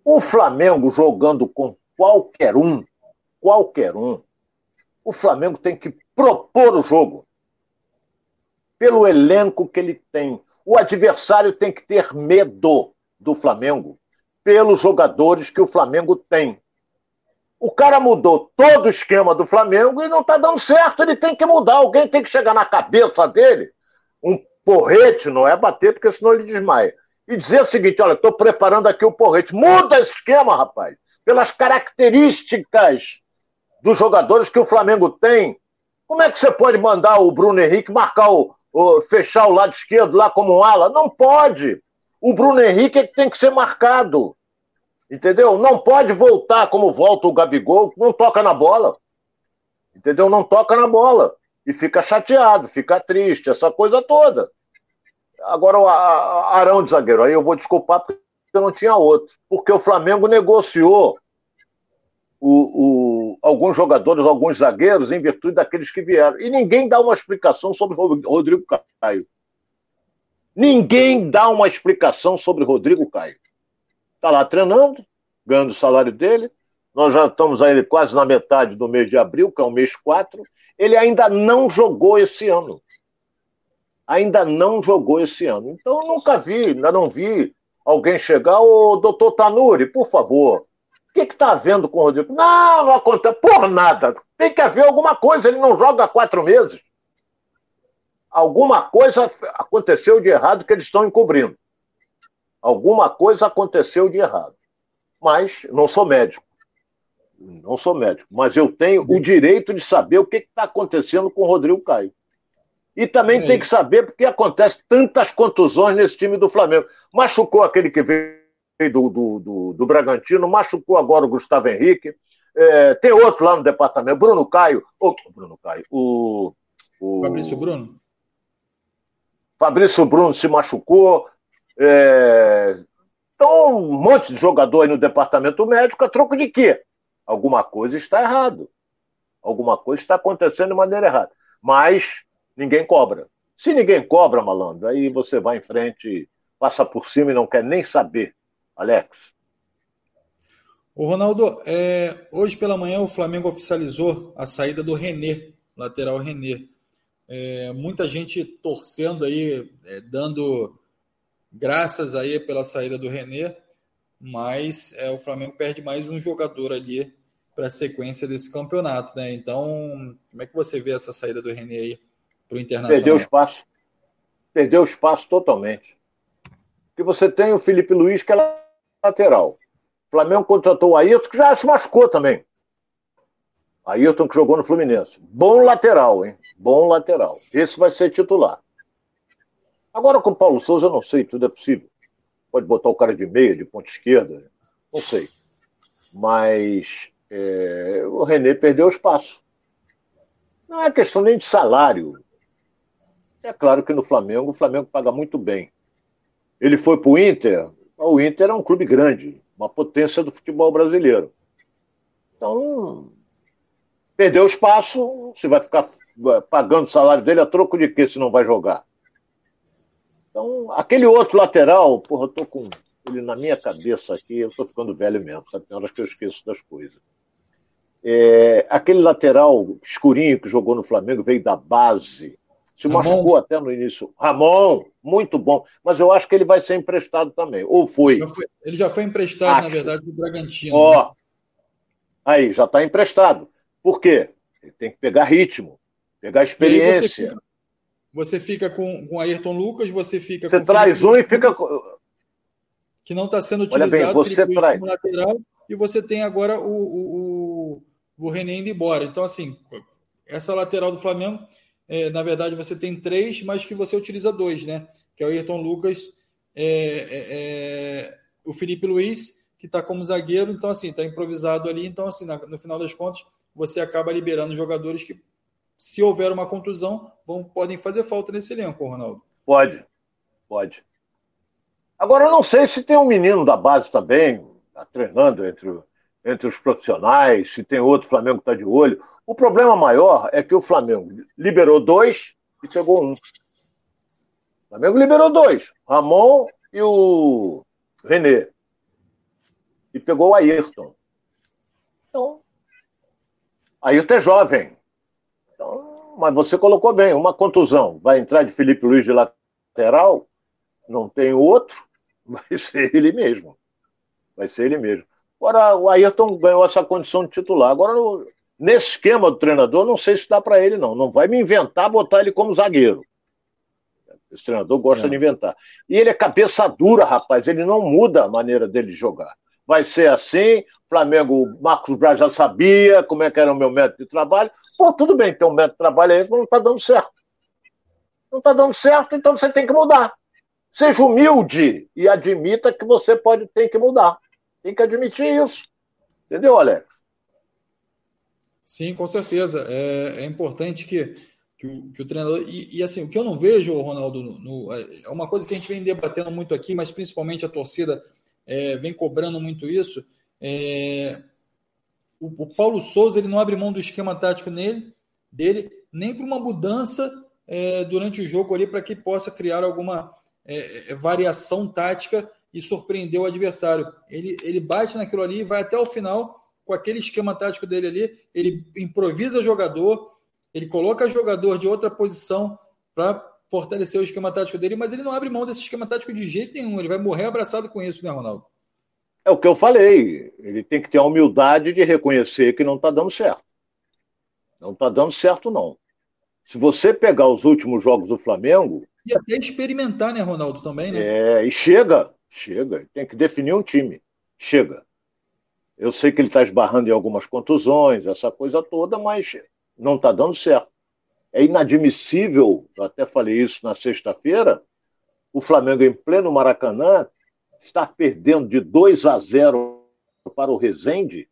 B: O Flamengo jogando com qualquer um, qualquer um, o Flamengo tem que propor o jogo. Pelo elenco que ele tem. O adversário tem que ter medo do Flamengo, pelos jogadores que o Flamengo tem. O cara mudou todo o esquema do Flamengo e não está dando certo. Ele tem que mudar. Alguém tem que chegar na cabeça dele. Um porrete, não é bater, porque senão ele desmaia e dizer o seguinte: olha, estou preparando aqui o porrete. Muda esse esquema, rapaz, pelas características dos jogadores que o Flamengo tem. Como é que você pode mandar o Bruno Henrique marcar o, o fechar o lado esquerdo lá como um ala? Não pode. O Bruno Henrique é que tem que ser marcado. Entendeu? Não pode voltar como volta o Gabigol, não toca na bola. Entendeu? Não toca na bola. E fica chateado, fica triste, essa coisa toda. Agora o Arão de zagueiro, aí eu vou desculpar porque eu não tinha outro. Porque o Flamengo negociou o, o, alguns jogadores, alguns zagueiros, em virtude daqueles que vieram. E ninguém dá uma explicação sobre Rodrigo Caio. Ninguém dá uma explicação sobre Rodrigo Caio. Está lá treinando, ganhando o salário dele. Nós já estamos aí quase na metade do mês de abril, que é o mês 4. Ele ainda não jogou esse ano ainda não jogou esse ano. Então eu nunca vi, ainda não vi alguém chegar, ô doutor Tanuri, por favor, o que está havendo com o Rodrigo? Não, não acontece por nada. Tem que haver alguma coisa, ele não joga há quatro meses. Alguma coisa aconteceu de errado que eles estão encobrindo. Alguma coisa aconteceu de errado. Mas não sou médico. Não sou médico. Mas eu tenho o direito de saber o que está acontecendo com o Rodrigo Caio. E também é tem que saber porque acontece tantas contusões nesse time do Flamengo. Machucou aquele que veio do, do, do, do Bragantino, machucou agora o Gustavo Henrique. É, tem outro lá no departamento, Bruno Caio. Oh, Bruno Caio. O,
A: o, Fabrício Bruno.
B: Fabrício Bruno se machucou. É, então, um monte de jogador aí no departamento médico, a troco de quê? Alguma coisa está errado. Alguma coisa está acontecendo de maneira errada. Mas ninguém cobra. Se ninguém cobra, malandro, aí você vai em frente, passa por cima e não quer nem saber. Alex.
A: O Ronaldo, é, hoje pela manhã o Flamengo oficializou a saída do René, lateral René. É, muita gente torcendo aí, é, dando graças aí pela saída do René, mas é, o Flamengo perde mais um jogador ali para a sequência desse campeonato, né? Então, como é que você vê essa saída do René aí? para o Internacional.
B: Perdeu espaço. Perdeu espaço totalmente. Porque você tem o Felipe Luiz, que é lateral. O Flamengo contratou o Ayrton, que já se machucou também. Ayrton que jogou no Fluminense. Bom lateral, hein? Bom lateral. Esse vai ser titular. Agora com o Paulo Souza, eu não sei, tudo é possível. Pode botar o cara de meia, de ponta esquerda, não sei. Mas é, o René perdeu espaço. Não é questão nem de salário. É claro que no Flamengo, o Flamengo paga muito bem. Ele foi para o Inter, o Inter é um clube grande, uma potência do futebol brasileiro. Então, perdeu espaço, você vai ficar pagando o salário dele a troco de quê se não vai jogar? Então, aquele outro lateral, porra, eu tô com ele na minha cabeça aqui, eu tô ficando velho mesmo, sabe? Tem horas que eu esqueço das coisas. É, aquele lateral escurinho que jogou no Flamengo veio da base. Se Ramon. machucou até no início. Ramon, muito bom. Mas eu acho que ele vai ser emprestado também. Ou foi?
A: Já foi ele já foi emprestado, acho. na verdade, do Bragantino.
B: Ó, né? aí, já está emprestado. Por quê? Ele tem que pegar ritmo, pegar experiência.
A: Você fica, com, com Ayrton Lucas, você fica
B: você
A: com.
B: Você traz um e fica.
A: Que não está sendo utilizado
B: Olha bem, você traz.
A: como lateral, e você tem agora o, o, o, o René indo embora. Então, assim, essa lateral do Flamengo, é, na verdade, você tem três, mas que você utiliza dois, né? Que é o Ayrton Lucas, é, é, é o Felipe Luiz, que está como zagueiro, então, assim, está improvisado ali. Então, assim, no final das contas, você acaba liberando jogadores que, se houver uma contusão, vão, podem fazer falta nesse elenco, Ronaldo.
B: Pode, pode. Agora, eu não sei se tem um menino da base também, tá treinando entre, entre os profissionais, se tem outro Flamengo que está de olho. O problema maior é que o Flamengo liberou dois e pegou um. O Flamengo liberou dois, Ramon e o René. E pegou o Ayrton. Então, Ayrton é jovem. Então, mas você colocou bem, uma contusão. Vai entrar de Felipe Luiz de lateral, não tem outro, vai ser ele mesmo. Vai ser ele mesmo. Agora, o Ayrton ganhou essa condição de titular. Agora, nesse esquema do treinador, não sei se dá para ele, não. Não vai me inventar botar ele como zagueiro. Esse treinador gosta é. de inventar. E ele é cabeça dura, rapaz. Ele não muda a maneira dele jogar. Vai ser assim. Flamengo, Marcos Braz já sabia como é que era o meu método de trabalho. Pô, tudo bem, tem um método de trabalho aí, mas não está dando certo. Não está dando certo, então você tem que mudar. Seja humilde e admita que você pode tem que mudar. Tem que admitir isso. Entendeu, Alex?
A: Sim, com certeza. É, é importante que, que, o, que o treinador. E, e, assim, o que eu não vejo, Ronaldo, no, no, é uma coisa que a gente vem debatendo muito aqui, mas principalmente a torcida é, vem cobrando muito isso. É, o, o, Paulo Souza ele não abre mão do esquema tático nele, dele, nem para uma mudança é, durante o jogo ali para que possa criar alguma é, é, variação tática e surpreender o adversário. Ele, ele bate naquilo ali e vai até o final com aquele esquema tático dele ali. Ele improvisa jogador, ele coloca jogador de outra posição para fortalecer o esquema tático dele, mas ele não abre mão desse esquema tático de jeito nenhum. Ele vai morrer abraçado com isso, né, Ronaldo?
B: É o que eu falei. Ele tem que ter a humildade de reconhecer que não está dando certo. Não está dando certo, não. Se você pegar os últimos jogos do Flamengo,
A: e até experimentar, né, Ronaldo, também, né?
B: É, e chega, chega. Tem que definir um time. Chega. Eu sei que ele está esbarrando em algumas contusões, essa coisa toda, mas não está dando certo. É inadmissível, eu até falei isso na sexta-feira, o Flamengo em pleno Maracanã estar perdendo de 2 a 0 para o Rezende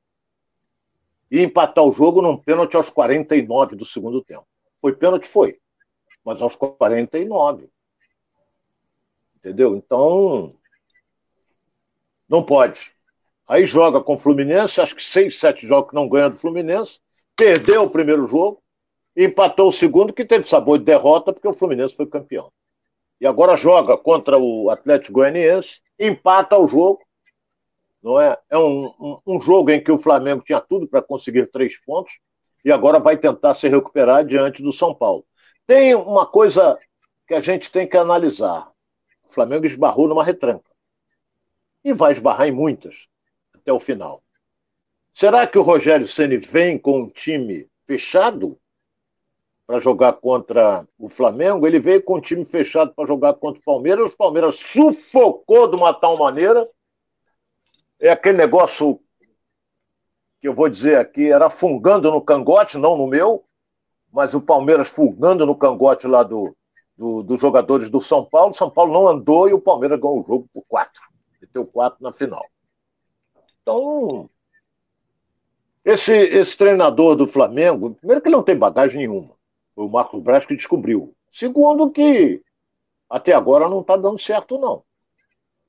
B: e empatar o jogo num pênalti aos 49 do segundo tempo. Foi pênalti? Foi mas aos 49. Entendeu? Então, não pode. Aí joga com o Fluminense, acho que seis, sete jogos que não ganha do Fluminense, perdeu o primeiro jogo, empatou o segundo, que teve sabor de derrota, porque o Fluminense foi campeão. E agora joga contra o Atlético Goianiense, empata o jogo, não é? É um, um, um jogo em que o Flamengo tinha tudo para conseguir três pontos, e agora vai tentar se recuperar diante do São Paulo. Tem uma coisa que a gente tem que analisar. O Flamengo esbarrou numa retranca. E vai esbarrar em muitas até o final. Será que o Rogério Ceni vem com um time fechado para jogar contra o Flamengo? Ele veio com um time fechado para jogar contra o Palmeiras. O Palmeiras sufocou de uma tal maneira. É aquele negócio que eu vou dizer aqui, era fungando no cangote, não no meu mas o Palmeiras fulgando no cangote lá do, do, dos jogadores do São Paulo. São Paulo não andou e o Palmeiras ganhou o jogo por quatro. Meteu quatro na final. Então, esse, esse treinador do Flamengo, primeiro que ele não tem bagagem nenhuma. Foi o Marcos Braz que descobriu. Segundo que até agora não está dando certo, não.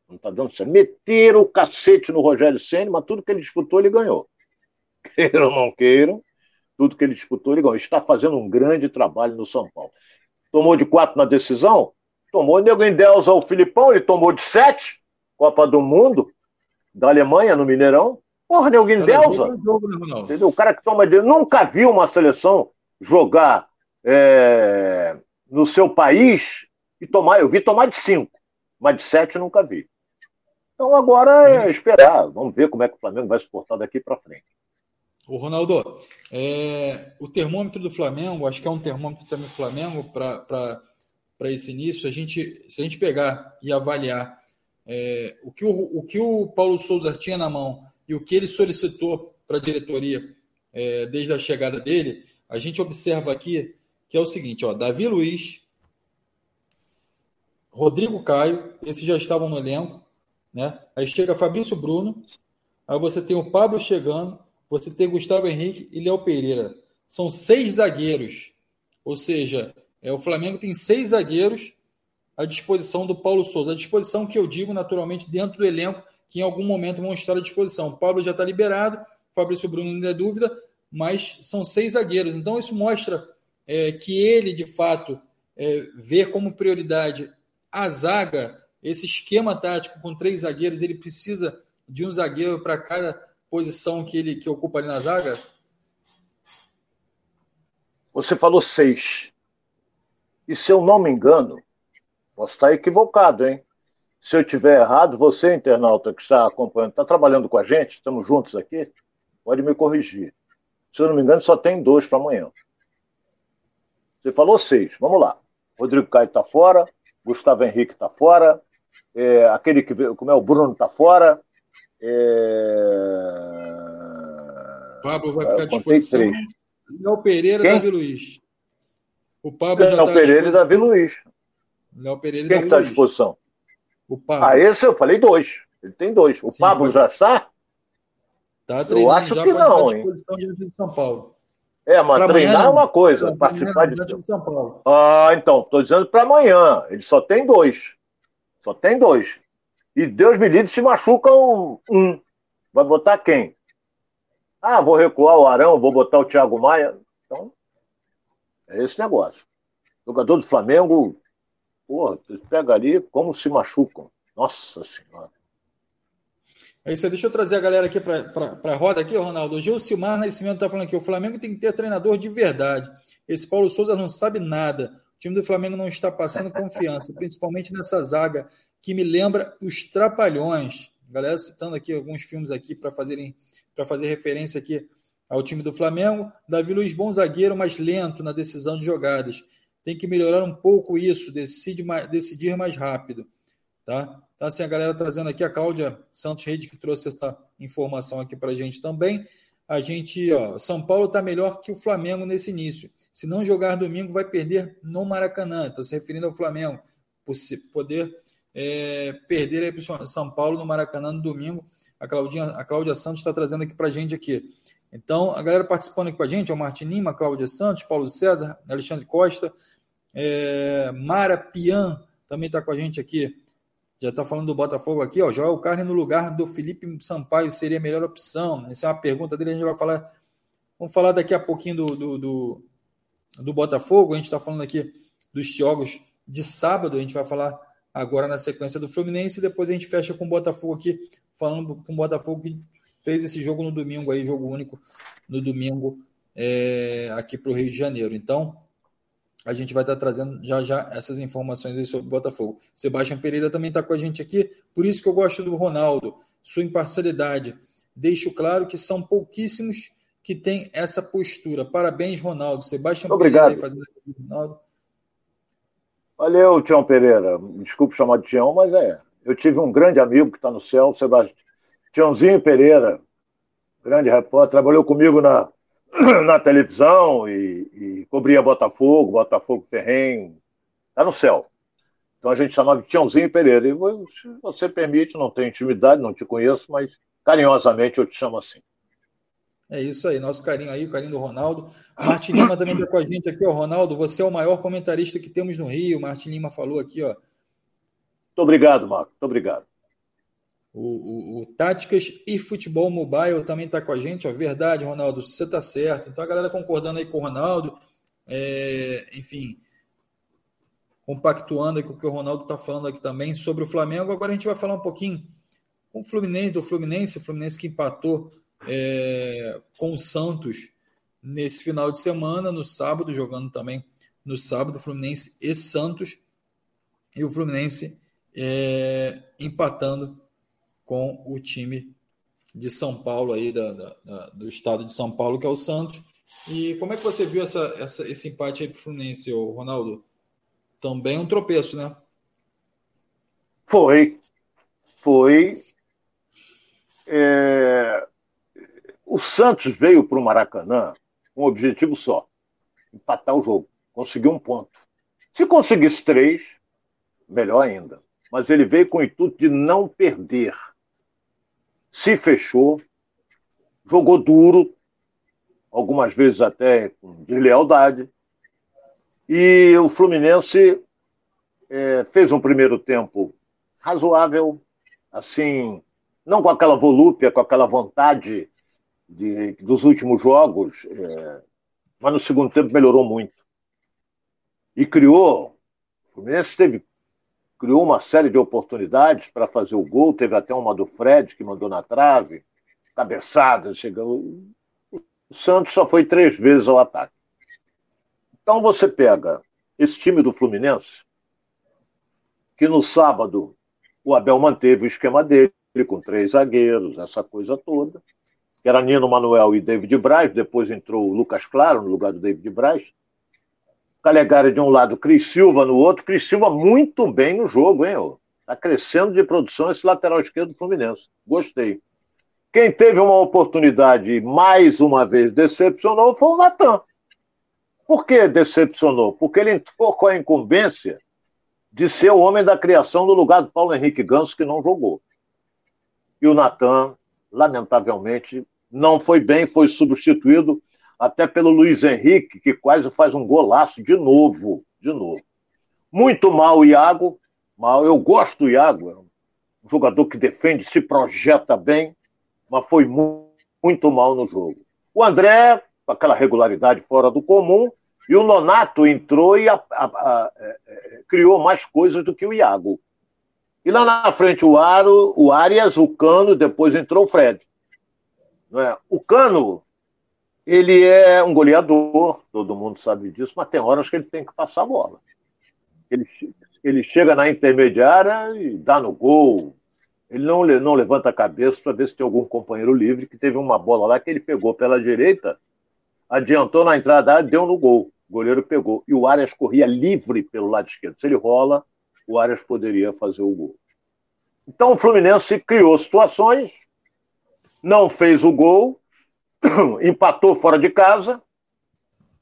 B: Não está dando certo. Meteram o cacete no Rogério Senna, mas tudo que ele disputou, ele ganhou. Queiram ou não queiram, tudo que ele disputou, ele ganhou. Está fazendo um grande trabalho no São Paulo. Tomou de quatro na decisão? Tomou. O nego Deus ao Filipão, ele tomou de sete. Copa do Mundo, da Alemanha, no Mineirão. Porra, nego em Deus. Entendeu? O cara que toma de. Nunca viu uma seleção jogar é, no seu país e tomar. Eu vi tomar de cinco, mas de sete eu nunca vi. Então agora é esperar. Vamos ver como é que o Flamengo vai se portar daqui para frente.
A: O Ronaldo, é, o termômetro do Flamengo, acho que é um termômetro também do Flamengo para esse início. A gente, se a gente pegar e avaliar é, o, que o, o que o Paulo Souza tinha na mão e o que ele solicitou para a diretoria é, desde a chegada dele, a gente observa aqui que é o seguinte: ó, Davi Luiz, Rodrigo Caio, esses já estavam no elenco, né? Aí chega Fabrício Bruno, aí você tem o Pablo chegando, você tem Gustavo Henrique e Léo Pereira. São seis zagueiros, ou seja, é, o Flamengo tem seis zagueiros à disposição do Paulo Souza, à disposição que eu digo naturalmente dentro do elenco, que em algum momento vão estar à disposição. O Pablo já está liberado, Fabrício Bruno ainda é dúvida, mas são seis zagueiros. Então isso mostra é, que ele, de fato, é, vê como prioridade a zaga, esse esquema tático com três zagueiros, ele precisa de um zagueiro para cada posição que ele que ocupa ali na zaga?
B: Você falou seis. E se eu não me engano, posso estar equivocado, hein? Se eu tiver errado, você, internauta que está acompanhando, está trabalhando com a gente, estamos juntos aqui, pode me corrigir. Se eu não me engano, só tem dois para amanhã. Você falou seis. Vamos lá. Rodrigo Caio está fora, Gustavo Henrique está fora, é, aquele que veio, como é o Bruno está fora. É...
A: Pablo vai ficar à disposição. Léo Pereira e Davi Luiz. O Pablo Léo já
B: tá Pereira e Davi Luiz.
A: Léo Pereira
B: Quem está à disposição?
A: O Pablo.
B: Ah, esse eu falei dois. Ele tem dois. O Sim, Pablo pode... já está?
A: Tá treinando, eu acho já que não, hein? de São Paulo.
B: É, mas pra treinar amanhã, é uma coisa, participar de. São Paulo. Ah, então, estou dizendo para amanhã. Ele só tem dois. Só tem dois. E Deus me livre se machucam um. Vai botar quem? Ah, vou recuar o Arão, vou botar o Thiago Maia. Então, é esse negócio. O jogador do Flamengo, porra, pega ali como se machucam. Nossa Senhora.
A: É isso aí, deixa eu trazer a galera aqui para a roda aqui, Ronaldo. O Gilcimar Nascimento está falando aqui, o Flamengo tem que ter treinador de verdade. Esse Paulo Souza não sabe nada. O time do Flamengo não está passando confiança, principalmente nessa zaga que me lembra os Trapalhões. A galera citando aqui alguns filmes aqui para fazerem para fazer referência aqui ao time do Flamengo. Davi Luiz, bom zagueiro, mas lento na decisão de jogadas. Tem que melhorar um pouco isso, decide decidir mais rápido. Tá? Então, assim, a galera trazendo aqui, a Cláudia Santos Rede, que trouxe essa informação aqui para a gente também. A gente, ó, São Paulo está melhor que o Flamengo nesse início. Se não jogar domingo, vai perder no Maracanã. Está se referindo ao Flamengo, por poder é, perder aí para São Paulo no Maracanã no domingo. A, Claudinha, a Cláudia Santos está trazendo aqui para a gente aqui. Então, a galera participando aqui com a gente é o Martin Lima, Cláudia Santos, Paulo César, Alexandre Costa, é, Mara Pian também está com a gente aqui já está falando do Botafogo aqui, ó. Joel Carne no lugar do Felipe Sampaio seria a melhor opção. Essa é uma pergunta dele, a gente vai falar. Vamos falar daqui a pouquinho do, do, do, do Botafogo. A gente está falando aqui dos jogos de sábado. A gente vai falar agora na sequência do Fluminense. E depois a gente fecha com o Botafogo aqui, falando com o Botafogo que fez esse jogo no domingo aí, jogo único no domingo é, aqui para o Rio de Janeiro. Então, a gente vai estar trazendo já já essas informações aí sobre o Botafogo. Sebastião Pereira também está com a gente aqui, por isso que eu gosto do Ronaldo, sua imparcialidade. Deixo claro que são pouquíssimos que têm essa postura. Parabéns, Ronaldo. Sebastião
B: Obrigado. Pereira fazendo Ronaldo. Valeu, Tião Pereira. Desculpe chamar de Tião, mas é. Eu tive um grande amigo que está no céu, Sebastião. Tiãozinho Pereira, grande repórter, trabalhou comigo na, na televisão e, e cobria Botafogo, Botafogo Ferrenho, tá no céu. Então a gente chamava de Tiãozinho Pereira. E se você permite, não tenho intimidade, não te conheço, mas carinhosamente eu te chamo assim.
A: É isso aí, nosso carinho aí, o carinho do Ronaldo. Martin Lima também está com a gente aqui, ó. Ronaldo, você é o maior comentarista que temos no Rio. Martin Lima falou aqui, ó.
B: Muito obrigado, Marco. Muito obrigado.
A: O, o, o, Táticas e Futebol Mobile também está com a gente. Ó, verdade, Ronaldo, você está certo. Então a galera concordando aí com o Ronaldo, é, enfim, compactuando com o que o Ronaldo está falando aqui também sobre o Flamengo. Agora a gente vai falar um pouquinho com o Fluminense, do Fluminense, o Fluminense que empatou é, com o Santos nesse final de semana, no sábado, jogando também no sábado, Fluminense e Santos, e o Fluminense é, empatando com o time de São Paulo aí da, da, da, do estado de São Paulo, que é o Santos. E como é que você viu essa, essa, esse empate aí para o Fluminense, Ronaldo? Também um tropeço, né?
B: Foi. Foi. É... O Santos veio para o Maracanã com um objetivo só: empatar o jogo, conseguir um ponto. Se conseguisse três, melhor ainda. Mas ele veio com o intuito de não perder. Se fechou, jogou duro, algumas vezes até com deslealdade, e o Fluminense é, fez um primeiro tempo razoável, assim, não com aquela volúpia, com aquela vontade de, dos últimos jogos, é, mas no segundo tempo melhorou muito. E criou, o Fluminense teve, criou uma série de oportunidades para fazer o gol, teve até uma do Fred que mandou na trave, cabeçada, chegou. O Santos só foi três vezes ao ataque. Então você pega esse time do Fluminense, que no sábado o Abel manteve o esquema dele, com três zagueiros, essa coisa toda, que era Nino Manuel e David Braz, depois entrou o Lucas Claro no lugar do David Braz. Calegari de um lado, Cris Silva no outro. Cris Silva muito bem no jogo, hein? Está crescendo de produção esse lateral esquerdo do Fluminense. Gostei. Quem teve uma oportunidade e mais uma vez decepcionou foi o Natan. Por que decepcionou? Porque ele entrou com a incumbência de ser o homem da criação no lugar do Paulo Henrique Ganso, que não jogou. E o Natan, lamentavelmente, não foi bem, foi substituído até pelo Luiz Henrique, que quase faz um golaço de novo, de novo. Muito mal o Iago, mal. Eu gosto do Iago, é um jogador que defende, se projeta bem, mas foi muito mal no jogo. O André, com aquela regularidade fora do comum, e o Nonato entrou e a, a, a, é, é, criou mais coisas do que o Iago. E lá na frente o Aro, o Arias, o Cano, depois entrou o Fred. É? O Cano, ele é um goleador, todo mundo sabe disso, mas tem horas que ele tem que passar a bola. Ele, ele chega na intermediária e dá no gol. Ele não, não levanta a cabeça para ver se tem algum companheiro livre, que teve uma bola lá que ele pegou pela direita adiantou na entrada deu no gol. O goleiro pegou. E o Arias corria livre pelo lado esquerdo. Se ele rola, o Arias poderia fazer o gol. Então o Fluminense criou situações, não fez o gol, empatou fora de casa,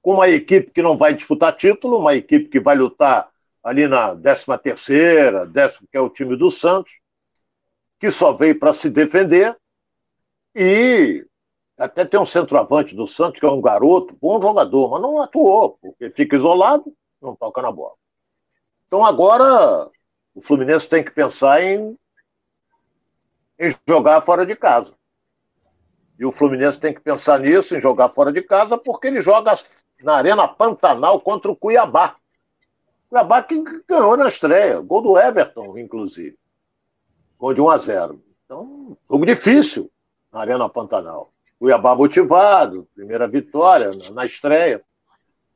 B: com uma equipe que não vai disputar título, uma equipe que vai lutar ali na 13 terceira, décimo que é o time do Santos, que só veio para se defender e até tem um centroavante do Santos, que é um garoto, bom jogador, mas não atuou, porque fica isolado, não toca na bola. Então agora o Fluminense tem que pensar em, em jogar fora de casa. E o Fluminense tem que pensar nisso, em jogar fora de casa, porque ele joga na Arena Pantanal contra o Cuiabá. Cuiabá que ganhou na estreia, gol do Everton, inclusive. Gol de 1 a 0. Então, jogo difícil na Arena Pantanal. Cuiabá motivado, primeira vitória na estreia.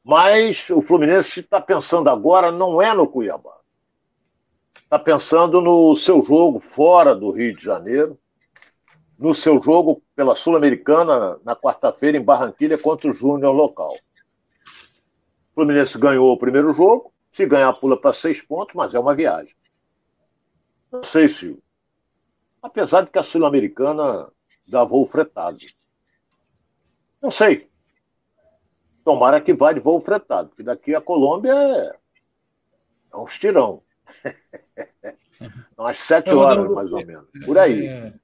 B: Mas o Fluminense está pensando agora não é no Cuiabá. Está pensando no seu jogo fora do Rio de Janeiro, no seu jogo pela Sul-Americana na quarta-feira em Barranquilha contra o Júnior local. O Fluminense ganhou o primeiro jogo, se ganhar pula para seis pontos, mas é uma viagem. Não sei se, apesar de que a Sul-Americana dá voo fretado. Não sei. Tomara que vá de voo fretado, porque daqui a Colômbia é, é um estirão. Umas sete horas, mais ou menos. Por aí.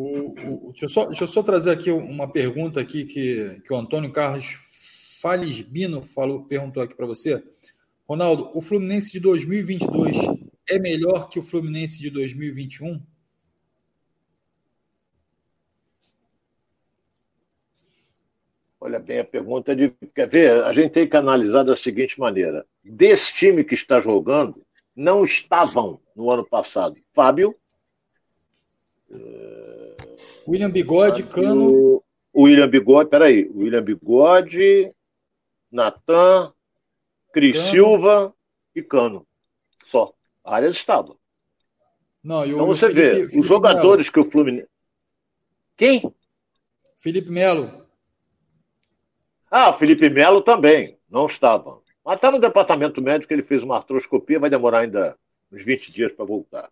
A: O, o, deixa, eu só, deixa, eu só, trazer aqui uma pergunta aqui que, que o Antônio Carlos Falisbino falou, perguntou aqui para você. Ronaldo, o Fluminense de 2022 é melhor que o Fluminense de 2021?
B: Olha bem, a pergunta é de. Quer ver? A gente tem que analisar da seguinte maneira: desse time que está jogando, não estavam no ano passado Fábio, é,
A: William Bigode, Cano.
B: William Bigode, peraí. William Bigode, Natan, Cris Cano. Silva e Cano. Só. A área estava. Não, então você Felipe, vê, Felipe os jogadores Melo. que o Fluminense. Quem?
A: Felipe Melo.
B: Ah, Felipe Melo também, não estava. Mas está no departamento médico, ele fez uma artroscopia, vai demorar ainda uns 20 dias para voltar.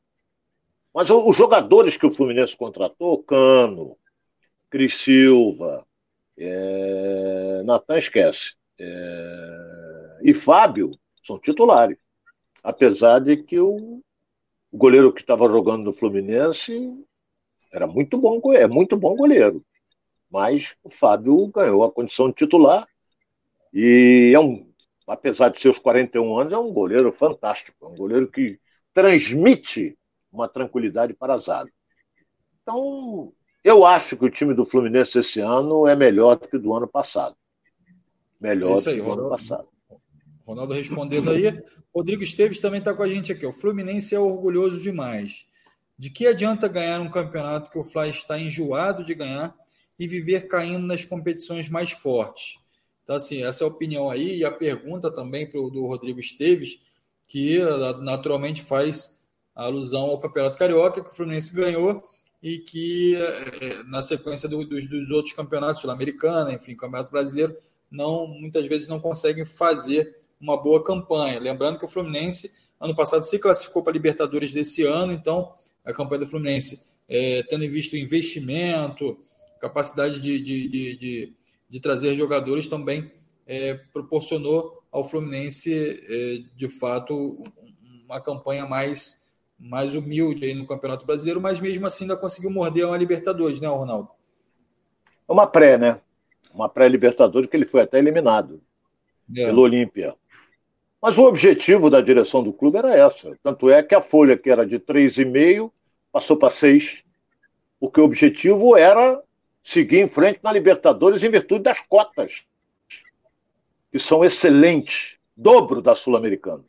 B: Mas os jogadores que o Fluminense contratou, Cano, Cris Silva, é... Natan esquece, é... e Fábio, são titulares. Apesar de que o, o goleiro que estava jogando no Fluminense era muito bom, é muito bom goleiro. Mas o Fábio ganhou a condição de titular e é um, apesar de seus 41 anos, é um goleiro fantástico, é um goleiro que transmite uma tranquilidade para a zaga. Então, eu acho que o time do Fluminense esse ano é melhor do que o do ano passado. Melhor é do que o ano passado.
A: Ronaldo respondendo aí. Rodrigo Esteves também está com a gente aqui. O Fluminense é orgulhoso demais. De que adianta ganhar um campeonato que o Fly está enjoado de ganhar e viver caindo nas competições mais fortes? Então, assim, essa é a opinião aí. E a pergunta também pro, do Rodrigo Esteves, que naturalmente faz alusão ao Campeonato Carioca, que o Fluminense ganhou e que, é, na sequência do, dos, dos, outros campeonatos, Sul-Americana, enfim, Campeonato Brasileiro, não muitas vezes não conseguem fazer uma boa campanha. Lembrando que o Fluminense, ano passado, se classificou para a Libertadores desse ano, então a campanha do Fluminense, é, tendo em vista o investimento, capacidade de, de, de, de, de trazer jogadores, também é, proporcionou ao Fluminense, é, de fato, uma campanha mais, mais humilde aí no Campeonato Brasileiro, mas mesmo assim ainda conseguiu morder uma Libertadores, né, Ronaldo?
B: É uma pré, né? Uma pré-Libertadores que ele foi até eliminado é. pelo Olímpia. Mas o objetivo da direção do clube era essa. Tanto é que a folha, que era de 3,5, passou para 6, porque o objetivo era seguir em frente na Libertadores em virtude das cotas, que são excelentes, dobro da Sul-Americana.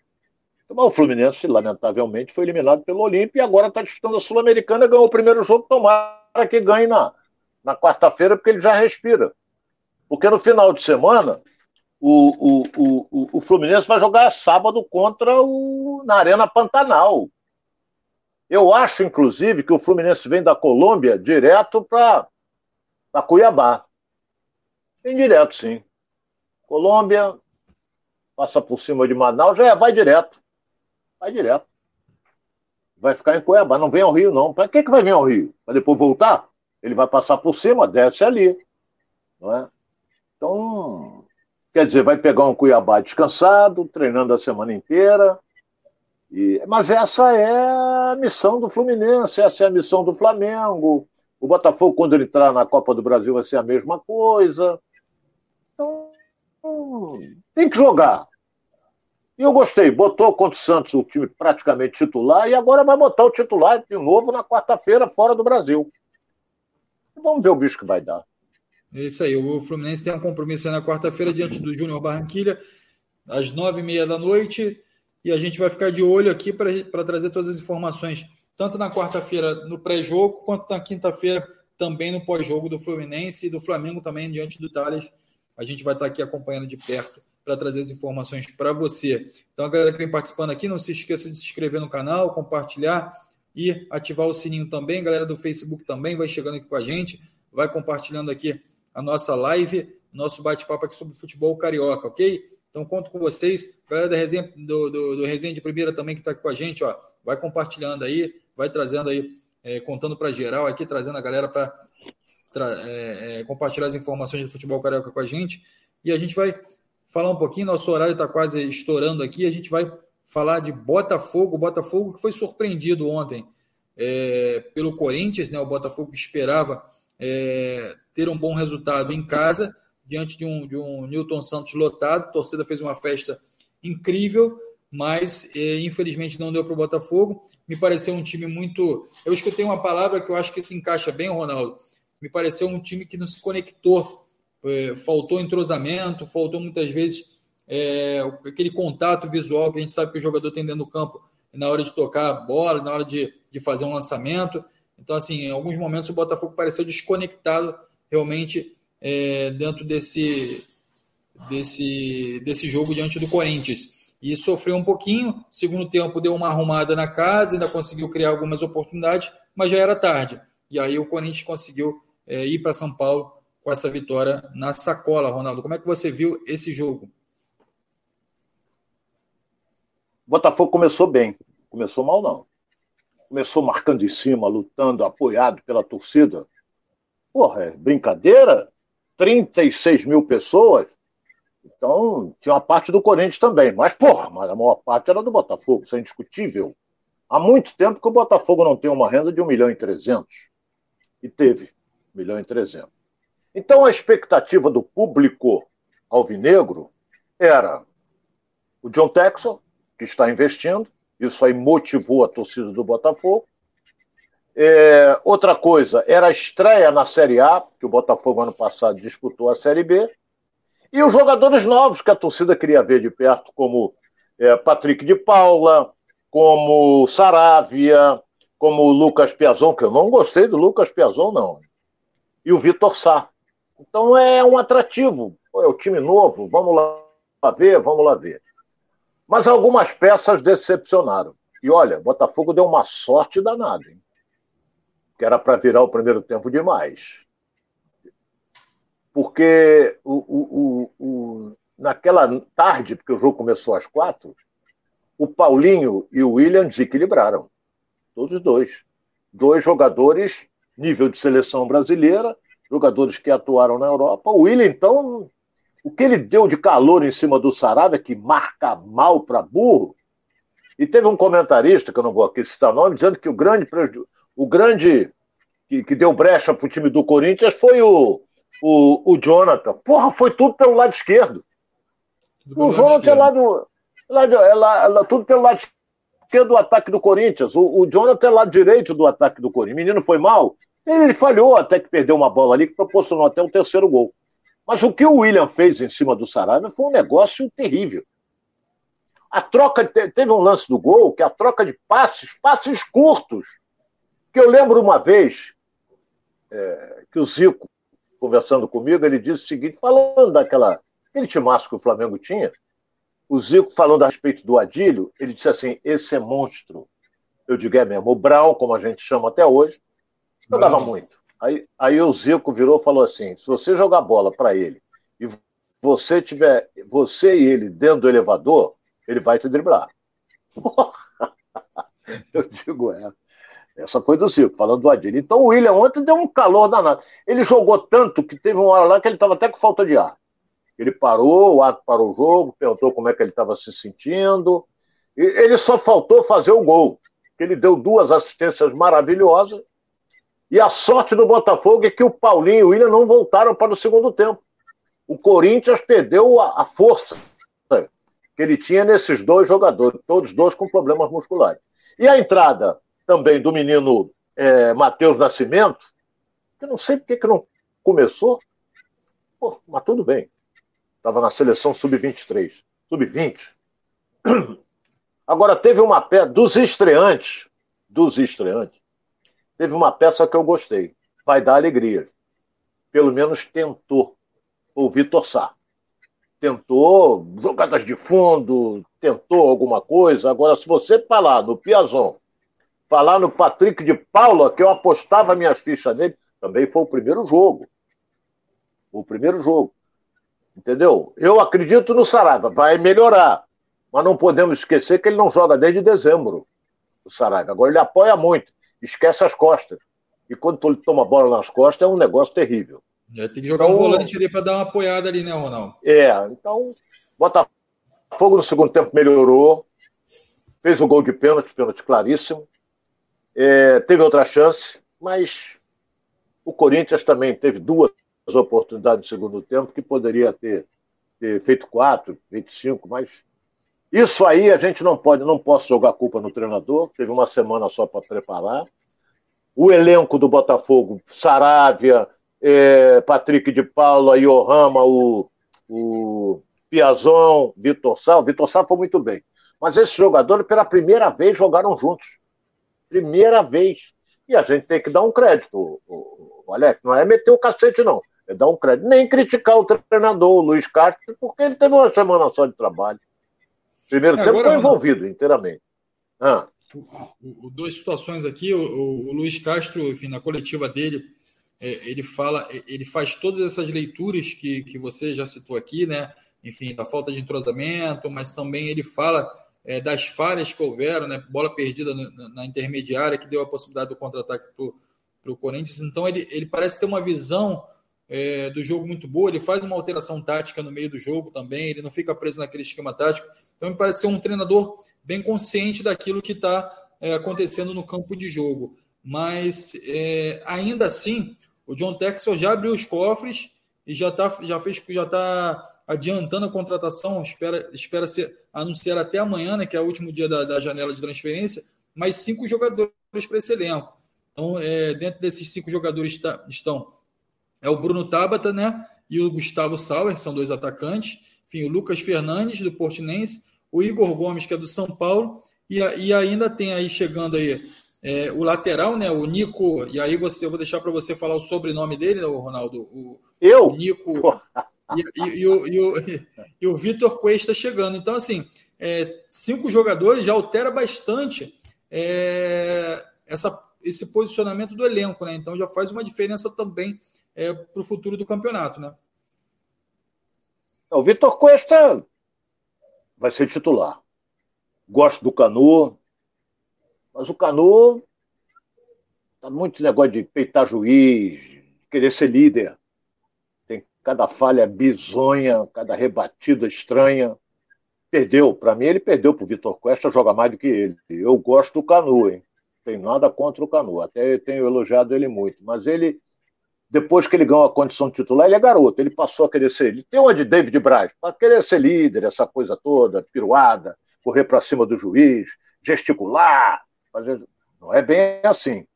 B: Então, o Fluminense, lamentavelmente, foi eliminado pelo Olímpia e agora está disputando a Sul-Americana, ganhou o primeiro jogo, tomara que ganhe na, na quarta-feira, porque ele já respira. Porque no final de semana, o, o, o, o Fluminense vai jogar sábado contra o na Arena Pantanal. Eu acho, inclusive, que o Fluminense vem da Colômbia direto para Cuiabá. Vem direto, sim. Colômbia, passa por cima de Manaus, já é, vai direto. Vai direto. Vai ficar em Cuiabá, não vem ao Rio, não. Para que, que vai vir ao Rio? Para depois voltar? Ele vai passar por cima, desce ali. Não é? Então, Quer dizer, vai pegar um Cuiabá descansado, treinando a semana inteira. E, mas essa é a missão do Fluminense, essa é a missão do Flamengo. O Botafogo, quando ele entrar na Copa do Brasil, vai ser a mesma coisa. Então, tem que jogar. E eu gostei. Botou contra o Santos o time praticamente titular e agora vai botar o titular de novo na quarta-feira, fora do Brasil. Vamos ver o bicho que vai dar.
A: É isso aí. O Fluminense tem um compromisso na quarta-feira diante do Júnior Barranquilha, às nove e meia da noite. E a gente vai ficar de olho aqui para trazer todas as informações, tanto na quarta-feira no pré-jogo, quanto na quinta-feira também no pós-jogo do Fluminense e do Flamengo também diante do Thales. A gente vai estar aqui acompanhando de perto para trazer as informações para você. Então, a galera que vem participando aqui, não se esqueça de se inscrever no canal, compartilhar e ativar o sininho também. A galera do Facebook também vai chegando aqui com a gente, vai compartilhando aqui a nossa live, nosso bate-papo aqui sobre futebol carioca, ok? Então conto com vocês. Galera da resenha, do, do, do resenha de primeira também que está aqui com a gente, ó, vai compartilhando aí, vai trazendo aí, é, contando para geral aqui, trazendo a galera para é, é, compartilhar as informações de futebol carioca com a gente. E a gente vai falar um pouquinho, nosso horário está quase estourando aqui, a gente vai falar de Botafogo, Botafogo que foi surpreendido ontem é, pelo Corinthians, né? O Botafogo que esperava é, ter um bom resultado em casa, diante de um, de um Newton Santos lotado. A torcida fez uma festa incrível, mas é, infelizmente não deu para o Botafogo. Me pareceu um time muito. Eu escutei uma palavra que eu acho que se encaixa bem, Ronaldo. Me pareceu um time que não se conectou é, faltou entrosamento, faltou muitas vezes é, aquele contato visual que a gente sabe que o jogador tem dentro do campo na hora de tocar a bola, na hora de, de fazer um lançamento. Então, assim, em alguns momentos o Botafogo pareceu desconectado realmente é, dentro desse, desse, desse jogo diante do Corinthians. E sofreu um pouquinho, segundo tempo deu uma arrumada na casa, ainda conseguiu criar algumas oportunidades, mas já era tarde. E aí o Corinthians conseguiu é, ir para São Paulo com essa vitória na sacola, Ronaldo. Como é que você viu esse jogo?
B: O Botafogo começou bem, começou mal não. Começou marcando em cima, lutando, apoiado pela torcida. Porra, é brincadeira? 36 mil pessoas? Então, tinha uma parte do Corinthians também. Mas, porra, mas a maior parte era do Botafogo, isso é indiscutível. Há muito tempo que o Botafogo não tem uma renda de 1 milhão e 300. E teve 1 milhão e 300. Então, a expectativa do público alvinegro era o John Texel, que está investindo. Isso aí motivou a torcida do Botafogo. É, outra coisa, era a estreia na Série A, que o Botafogo ano passado disputou a Série B. E os jogadores novos que a torcida queria ver de perto, como é, Patrick de Paula, como Saravia, como Lucas Piazon, que eu não gostei do Lucas Piazon, não. E o Vitor Sá. Então é um atrativo. É o time novo, vamos lá ver, vamos lá ver. Mas algumas peças decepcionaram. E olha, Botafogo deu uma sorte danada, hein? Que era para virar o primeiro tempo demais. Porque o, o, o, naquela tarde, porque o jogo começou às quatro, o Paulinho e o William desequilibraram. Todos dois. Dois jogadores, nível de seleção brasileira, jogadores que atuaram na Europa. O William, então, o que ele deu de calor em cima do Sarabia, que marca mal para burro, e teve um comentarista, que eu não vou aqui citar o nome, dizendo que o grande, o grande que, que deu brecha para o time do Corinthians foi o, o, o Jonathan. Porra, foi tudo pelo lado esquerdo. Tudo o Jonathan é lá do. Lá, é lá, lá, tudo pelo lado esquerdo do ataque do Corinthians. O, o Jonathan é lado direito do ataque do Corinthians. O menino foi mal. Ele, ele falhou até que perdeu uma bola ali que proporcionou até o terceiro gol. Mas o que o William fez em cima do Saraiva foi um negócio terrível. A troca teve um lance do gol que é a troca de passes, passes curtos. Que eu lembro uma vez é, que o Zico, conversando comigo, ele disse o seguinte, falando daquela aquele timaço que o Flamengo tinha, o Zico falando a respeito do Adílio, ele disse assim: esse é monstro. Eu digo, é mesmo. O Brown, como a gente chama até hoje, jogava muito. Aí, aí o Zico virou e falou assim: se você jogar bola para ele e você tiver você e ele dentro do elevador, ele vai te driblar. Eu digo, é. Essa foi do Zico, falando do Adilho. Então o William ontem deu um calor danado. Ele jogou tanto que teve uma hora lá que ele estava até com falta de ar. Ele parou, o ato parou o jogo, perguntou como é que ele estava se sentindo. E ele só faltou fazer o gol. Ele deu duas assistências maravilhosas e a sorte do Botafogo é que o Paulinho e o William não voltaram para o segundo tempo. O Corinthians perdeu a, a força que ele tinha nesses dois jogadores, todos dois com problemas musculares. E a entrada também do menino é, Matheus Nascimento, que não sei porque que não começou, Pô, mas tudo bem. Estava na seleção sub-23, sub-20. Agora teve uma pé dos estreantes, dos estreantes, Teve uma peça que eu gostei. Vai dar alegria. Pelo menos tentou. O Vitor Sá. Tentou jogadas de fundo, tentou alguma coisa. Agora, se você falar no Piazon, falar no Patrick de Paula, que eu apostava minhas fichas nele, também foi o primeiro jogo. O primeiro jogo. Entendeu? Eu acredito no Saraiva, vai melhorar. Mas não podemos esquecer que ele não joga desde dezembro. O Saraiva. Agora ele apoia muito esquece as costas. E quando ele toma bola nas costas, é um negócio terrível.
A: É, tem que jogar então, um volante ali para dar uma apoiada ali, né, Ronaldo?
B: É, então, Botafogo no segundo tempo melhorou, fez o um gol de pênalti, pênalti claríssimo, é, teve outra chance, mas o Corinthians também teve duas oportunidades no segundo tempo que poderia ter, ter feito quatro, feito cinco, mas isso aí a gente não pode, não posso jogar culpa no treinador, teve uma semana só para preparar. O elenco do Botafogo, Saravia, é, Patrick de Paula, Yohama, o, o Piazon, Vitor. O Vitor Sá foi muito bem. Mas esses jogadores, pela primeira vez, jogaram juntos. Primeira vez. E a gente tem que dar um crédito, o, o Alex. Não é meter o cacete, não. É dar um crédito. Nem criticar o treinador, o Luiz Castro, porque ele teve uma semana só de trabalho. Primeiro é, tempo foi envolvido inteiramente.
A: Ah. Duas situações aqui. O, o, o, Luiz Castro, enfim, na coletiva dele, é, ele fala, ele faz todas essas leituras que, que você já citou aqui, né? Enfim, da falta de entrosamento, mas também ele fala é, das falhas que houveram, né? Bola perdida na, na intermediária, que deu a possibilidade do contra-ataque para o Corinthians. Então, ele, ele parece ter uma visão é, do jogo muito boa. Ele faz uma alteração tática no meio do jogo também. Ele não fica preso naquele esquema tático. Então, me parece ser um treinador bem consciente daquilo que está é, acontecendo no campo de jogo. Mas, é, ainda assim, o John Texel já abriu os cofres e já, tá, já fez já está adiantando a contratação, espera, espera ser, anunciar até amanhã, né, que é o último dia da, da janela de transferência, mais cinco jogadores para esse elenco. Então, é, dentro desses cinco jogadores tá, estão é o Bruno Tabata, né? E o Gustavo Sauer, que são dois atacantes. Enfim, o Lucas Fernandes, do Portinense, o Igor Gomes, que é do São Paulo, e, e ainda tem aí chegando aí é, o lateral, né? O Nico, e aí você, eu vou deixar para você falar o sobrenome dele, né, Ronaldo? O,
B: eu?
A: O Nico. E, e, e, o, e, o, e o Vitor Cuesta chegando. Então, assim, é, cinco jogadores já altera bastante é, essa, esse posicionamento do elenco, né? Então já faz uma diferença também é, para o futuro do campeonato, né?
B: O Vitor Cuesta vai ser titular. Gosto do Canu, mas o Canu tá muito negócio de peitar juiz, querer ser líder. Tem cada falha bizonha, cada rebatida estranha. Perdeu, para mim ele perdeu para o Vitor Cuesta, joga mais do que ele. Eu gosto do Canu, hein? Tem nada contra o Canu, até tenho elogiado ele muito, mas ele depois que ele ganhou a condição de titular, ele é garoto, ele passou a querer ser. Ele tem uma de David Braz, para querer ser líder, essa coisa toda, piruada, correr para cima do juiz, gesticular. Fazer... Não é bem assim.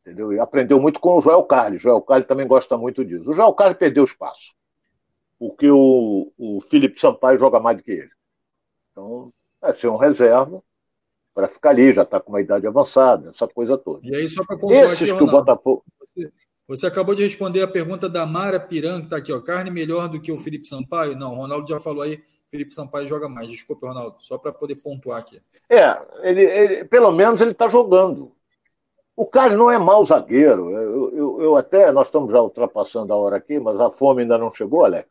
B: Entendeu? E aprendeu muito com o Joel Carlos. O Joel Carlos também gosta muito disso. O Joel Carlos perdeu espaço, porque o, o Felipe Sampaio joga mais do que ele. Então, vai ser um reserva para ficar ali, já está com uma idade avançada, essa coisa toda.
A: E aí, só para Esses que o Botafogo. Você você acabou de responder a pergunta da Mara Piran, que está aqui, ó. Carne melhor do que o Felipe Sampaio? Não, o Ronaldo já falou aí, Felipe Sampaio joga mais. Desculpe, Ronaldo, só para poder pontuar aqui.
B: É, ele, ele pelo menos ele está jogando. O Carlos não é mau zagueiro. Eu, eu, eu, até, nós estamos já ultrapassando a hora aqui, mas a fome ainda não chegou, Alex.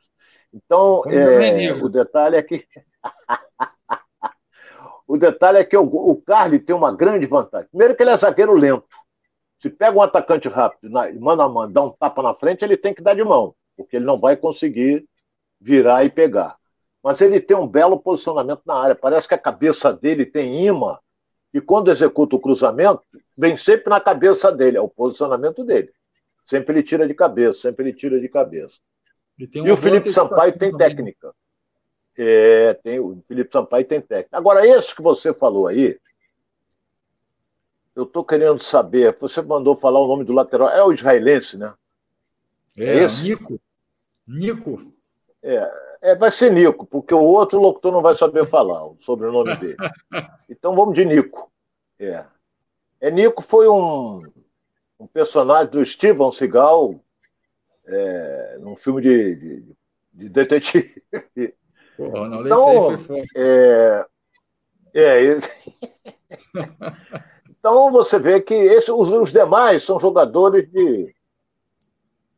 B: Então, é, o detalhe é que. o detalhe é que o, o Carlos tem uma grande vantagem. Primeiro que ele é zagueiro lento. Se pega um atacante rápido, mano a mano, dá um tapa na frente, ele tem que dar de mão, porque ele não vai conseguir virar e pegar. Mas ele tem um belo posicionamento na área. Parece que a cabeça dele tem imã, e quando executa o cruzamento, vem sempre na cabeça dele, é o posicionamento dele. Sempre ele tira de cabeça, sempre ele tira de cabeça. E o Felipe Sampaio tem técnica. É, tem, o Felipe Sampaio tem técnica. Agora, esse que você falou aí, eu estou querendo saber, você mandou falar o nome do lateral, é o israelense, né?
A: É, é Nico. Nico.
B: É, é, vai ser Nico, porque o outro locutor não vai saber falar o sobrenome dele. Então vamos de Nico. É. é Nico foi um, um personagem do Steven Seagal é, num filme de, de, de detetive.
A: Porra, não, então, esse
B: É, é esse... Então você vê que esse, os, os demais são jogadores de.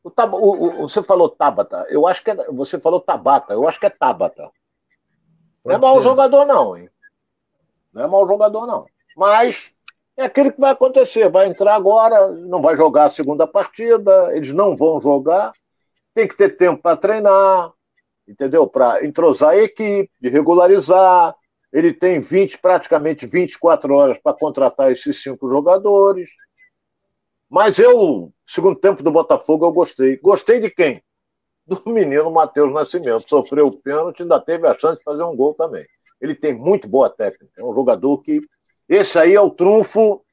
B: O, o, o, você falou Tabata, eu acho que é, você falou Tabata, eu acho que é Tabata. Não é mau jogador, não, hein? Não é mau jogador, não. Mas é aquilo que vai acontecer. Vai entrar agora, não vai jogar a segunda partida, eles não vão jogar. Tem que ter tempo para treinar, entendeu? Para entrosar a equipe, de regularizar, ele tem 20, praticamente 24 horas para contratar esses cinco jogadores. Mas eu, segundo tempo do Botafogo, eu gostei. Gostei de quem? Do menino Matheus Nascimento. Sofreu o pênalti, ainda teve a chance de fazer um gol também. Ele tem muito boa técnica. É um jogador que. Esse aí é o trunfo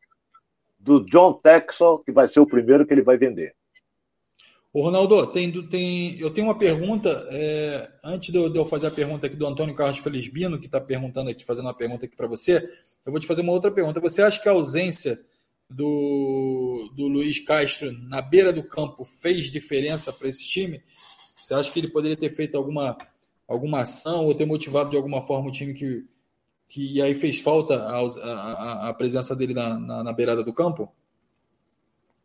B: do John Texel, que vai ser o primeiro que ele vai vender.
A: Ô, Ronaldo, tem, tem, eu tenho uma pergunta. É, antes de eu, de eu, fazer a pergunta aqui do Antônio Carlos Felizbino, que está perguntando aqui, fazendo uma pergunta aqui para você, eu vou te fazer uma outra pergunta. Você acha que a ausência do, do Luiz Castro na beira do campo fez diferença para esse time? Você acha que ele poderia ter feito alguma, alguma ação ou ter motivado de alguma forma o time que, que aí fez falta a, a, a presença dele na, na, na beirada do campo?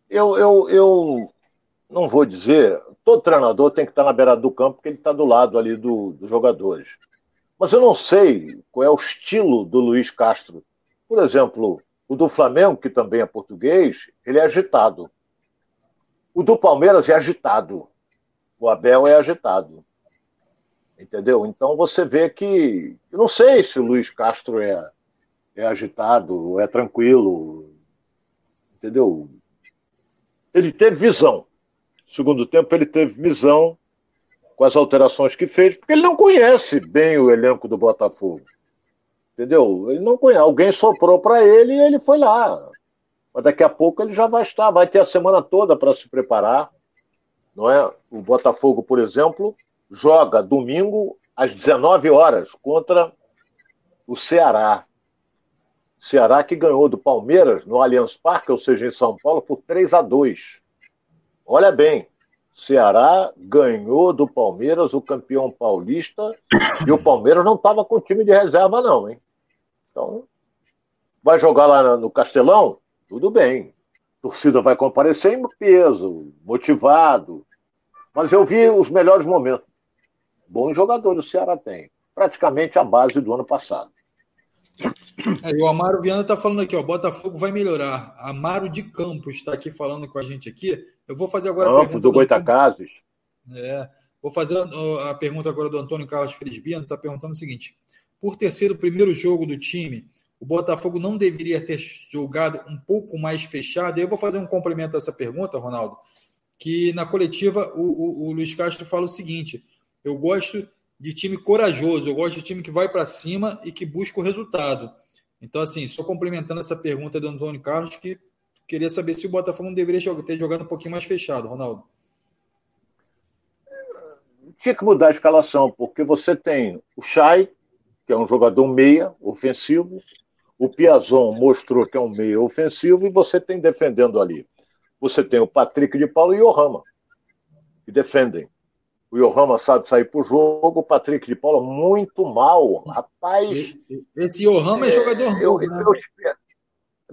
B: Eu, eu, eu não vou dizer, todo treinador tem que estar na beira do campo porque ele está do lado ali do, dos jogadores. Mas eu não sei qual é o estilo do Luiz Castro. Por exemplo, o do Flamengo, que também é português, ele é agitado. O do Palmeiras é agitado. O Abel é agitado. Entendeu? Então você vê que. Eu não sei se o Luiz Castro é, é agitado, é tranquilo. Entendeu? Ele teve visão segundo tempo, ele teve visão com as alterações que fez, porque ele não conhece bem o elenco do Botafogo. Entendeu? Ele não conhece. Alguém soprou para ele e ele foi lá. Mas daqui a pouco ele já vai estar, vai ter a semana toda para se preparar. Não é? O Botafogo, por exemplo, joga domingo às 19 horas contra o Ceará. Ceará que ganhou do Palmeiras no Allianz Parque, ou seja, em São Paulo, por 3 a 2. Olha bem, Ceará ganhou do Palmeiras, o campeão paulista, e o Palmeiras não estava com time de reserva, não, hein? Então, vai jogar lá no Castelão? Tudo bem. A torcida vai comparecer em peso, motivado. Mas eu vi os melhores momentos. Bons jogadores o Ceará tem. Praticamente a base do ano passado.
A: É, o Amaro Viana está falando aqui, ó, Botafogo vai melhorar. Amaro de Campos está aqui falando com a gente aqui. Eu vou fazer agora
B: Campos, a pergunta do Goitacazes.
A: É, vou fazer a, pergunta agora do Antônio Carlos Felizbiano, está perguntando o seguinte: por ter sido o primeiro jogo do time, o Botafogo não deveria ter jogado um pouco mais fechado? Eu vou fazer um complemento a essa pergunta, Ronaldo, que na coletiva o, o, o Luiz Castro fala o seguinte: eu gosto de time corajoso, eu gosto de time que vai para cima e que busca o resultado. Então, assim, só complementando essa pergunta do Antônio Carlos, que queria saber se o Botafogo não deveria ter jogado um pouquinho mais fechado, Ronaldo.
B: Tinha que mudar a escalação, porque você tem o Chay, que é um jogador meia, ofensivo, o Piazon mostrou que é um meia ofensivo, e você tem defendendo ali. Você tem o Patrick de Paulo e o Rama, que defendem. O Yohama sabe sair pro jogo, o Patrick de Paula muito mal. Rapaz.
A: Esse Yohama é, é jogador novo, eu, né? eu,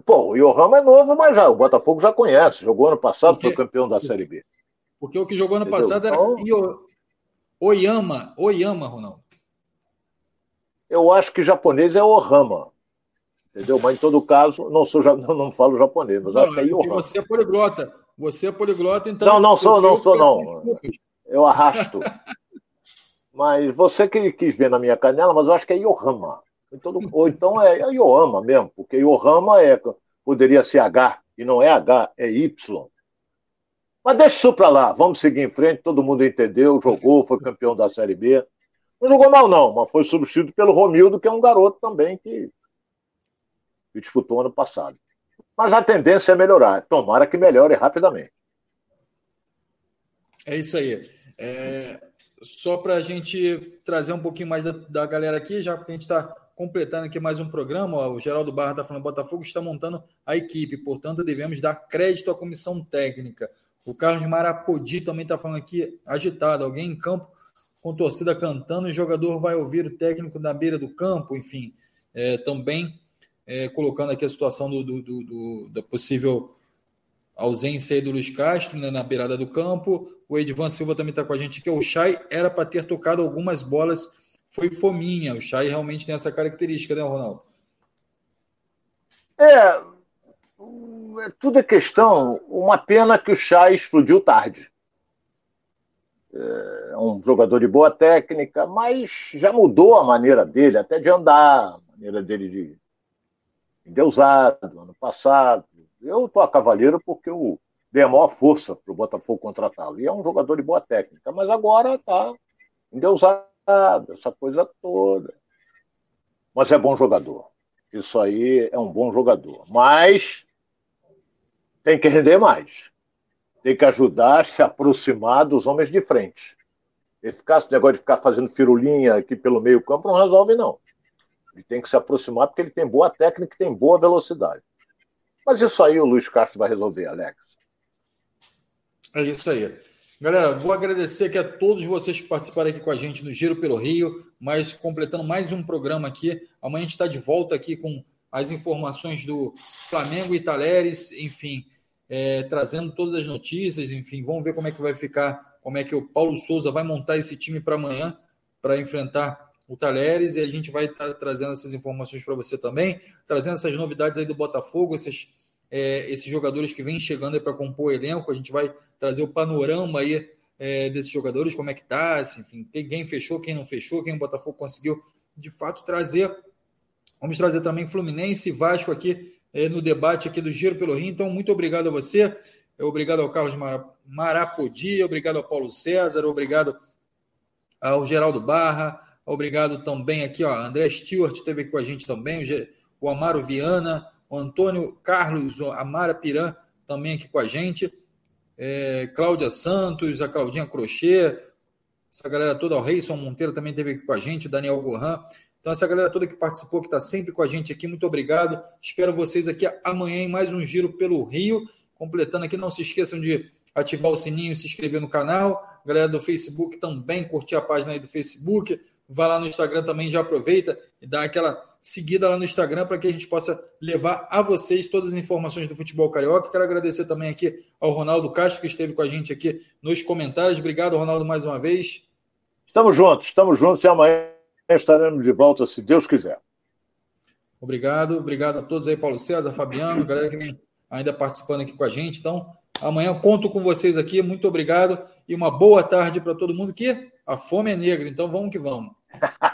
B: Pô, o Yohama é novo, mas já, o Botafogo já conhece. Jogou ano passado, porque, foi campeão da Série B.
A: Porque o que jogou ano Entendeu? passado era então, Oyama, Oyama, Ronaldo.
B: Eu acho que japonês é Ohama. Entendeu? Mas em todo caso, não sou não, não falo japonês, mas não, acho que é Yohama.
A: Você é poliglota. Você é poliglota, então.
B: Não, não sou, não sou, não eu arrasto. mas você que quis ver na minha canela, mas eu acho que é Yohama. Então, ou então é, é Yohama mesmo, porque Yohama é, poderia ser H, e não é H, é Y. Mas deixa isso para lá, vamos seguir em frente, todo mundo entendeu, jogou, foi campeão da Série B. Não jogou mal, não, mas foi substituído pelo Romildo, que é um garoto também que, que disputou ano passado. Mas a tendência é melhorar. Tomara que melhore rapidamente.
A: É isso aí. É, só para a gente trazer um pouquinho mais da, da galera aqui, já que a gente está completando aqui mais um programa, ó, o Geraldo Barra está falando, Botafogo está montando a equipe, portanto devemos dar crédito à comissão técnica. O Carlos Marapodi também está falando aqui, agitado, alguém em campo com torcida cantando, o jogador vai ouvir o técnico na beira do campo, enfim, é, também é, colocando aqui a situação do, do, do, do da possível ausência do Luiz Castro né, na beirada do campo, o Edvan Silva também está com a gente que O Chay era para ter tocado algumas bolas, foi fominha. O Chay realmente tem essa característica, né, Ronaldo?
B: É, é tudo é questão. Uma pena que o Chay explodiu tarde. É um jogador de boa técnica, mas já mudou a maneira dele, até de andar, a maneira dele de endeusado, ano passado. Eu tô a cavaleiro porque o dê a maior força para o Botafogo contratá-lo. E é um jogador de boa técnica, mas agora está endeusado, essa coisa toda. Mas é bom jogador. Isso aí é um bom jogador. Mas tem que render mais. tem que ajudar a se aproximar dos homens de frente. Eficácia, esse negócio de ficar fazendo firulinha aqui pelo meio campo não resolve, não. Ele tem que se aproximar porque ele tem boa técnica e tem boa velocidade. Mas isso aí o Luiz Castro vai resolver, Alex.
A: É isso aí. Galera, vou agradecer aqui a todos vocês que participaram aqui com a gente no Giro pelo Rio, mas completando mais um programa aqui. Amanhã a gente está de volta aqui com as informações do Flamengo e Talheres, enfim, é, trazendo todas as notícias, enfim, vamos ver como é que vai ficar, como é que o Paulo Souza vai montar esse time para amanhã, para enfrentar o Talheres, e a gente vai estar tá trazendo essas informações para você também, trazendo essas novidades aí do Botafogo, esses, é, esses jogadores que vêm chegando para compor o elenco, a gente vai trazer o panorama aí é, desses jogadores, como é que tá, enfim, quem fechou, quem não fechou, quem o Botafogo conseguiu de fato trazer Vamos trazer também Fluminense e Vasco aqui eh, no debate aqui do Giro pelo Rio. Então, muito obrigado a você. Obrigado ao Carlos Marapodi, obrigado ao Paulo César, obrigado ao Geraldo Barra, obrigado também aqui, ó, André Stewart esteve aqui com a gente também, o Amaro Viana, o Antônio Carlos, o Amara Piran também aqui com a gente, é, Cláudia Santos, a Claudinha Crochê, essa galera toda, o Reison Monteiro também esteve aqui com a gente, Daniel Gohan, então, essa galera toda que participou, que está sempre com a gente aqui, muito obrigado. Espero vocês aqui amanhã em mais um giro pelo Rio. Completando aqui, não se esqueçam de ativar o sininho e se inscrever no canal. Galera do Facebook também, curtir a página aí do Facebook. Vá lá no Instagram também, já aproveita e dá aquela seguida lá no Instagram para que a gente possa levar a vocês todas as informações do futebol carioca. Quero agradecer também aqui ao Ronaldo Castro, que esteve com a gente aqui nos comentários. Obrigado, Ronaldo, mais uma vez.
B: Estamos juntos, estamos juntos e amanhã estaremos de volta, se Deus quiser.
A: Obrigado, obrigado a todos aí, Paulo César, Fabiano, galera que vem ainda participando aqui com a gente. Então, amanhã conto com vocês aqui. Muito obrigado e uma boa tarde para todo mundo que a fome é negra. Então, vamos que vamos.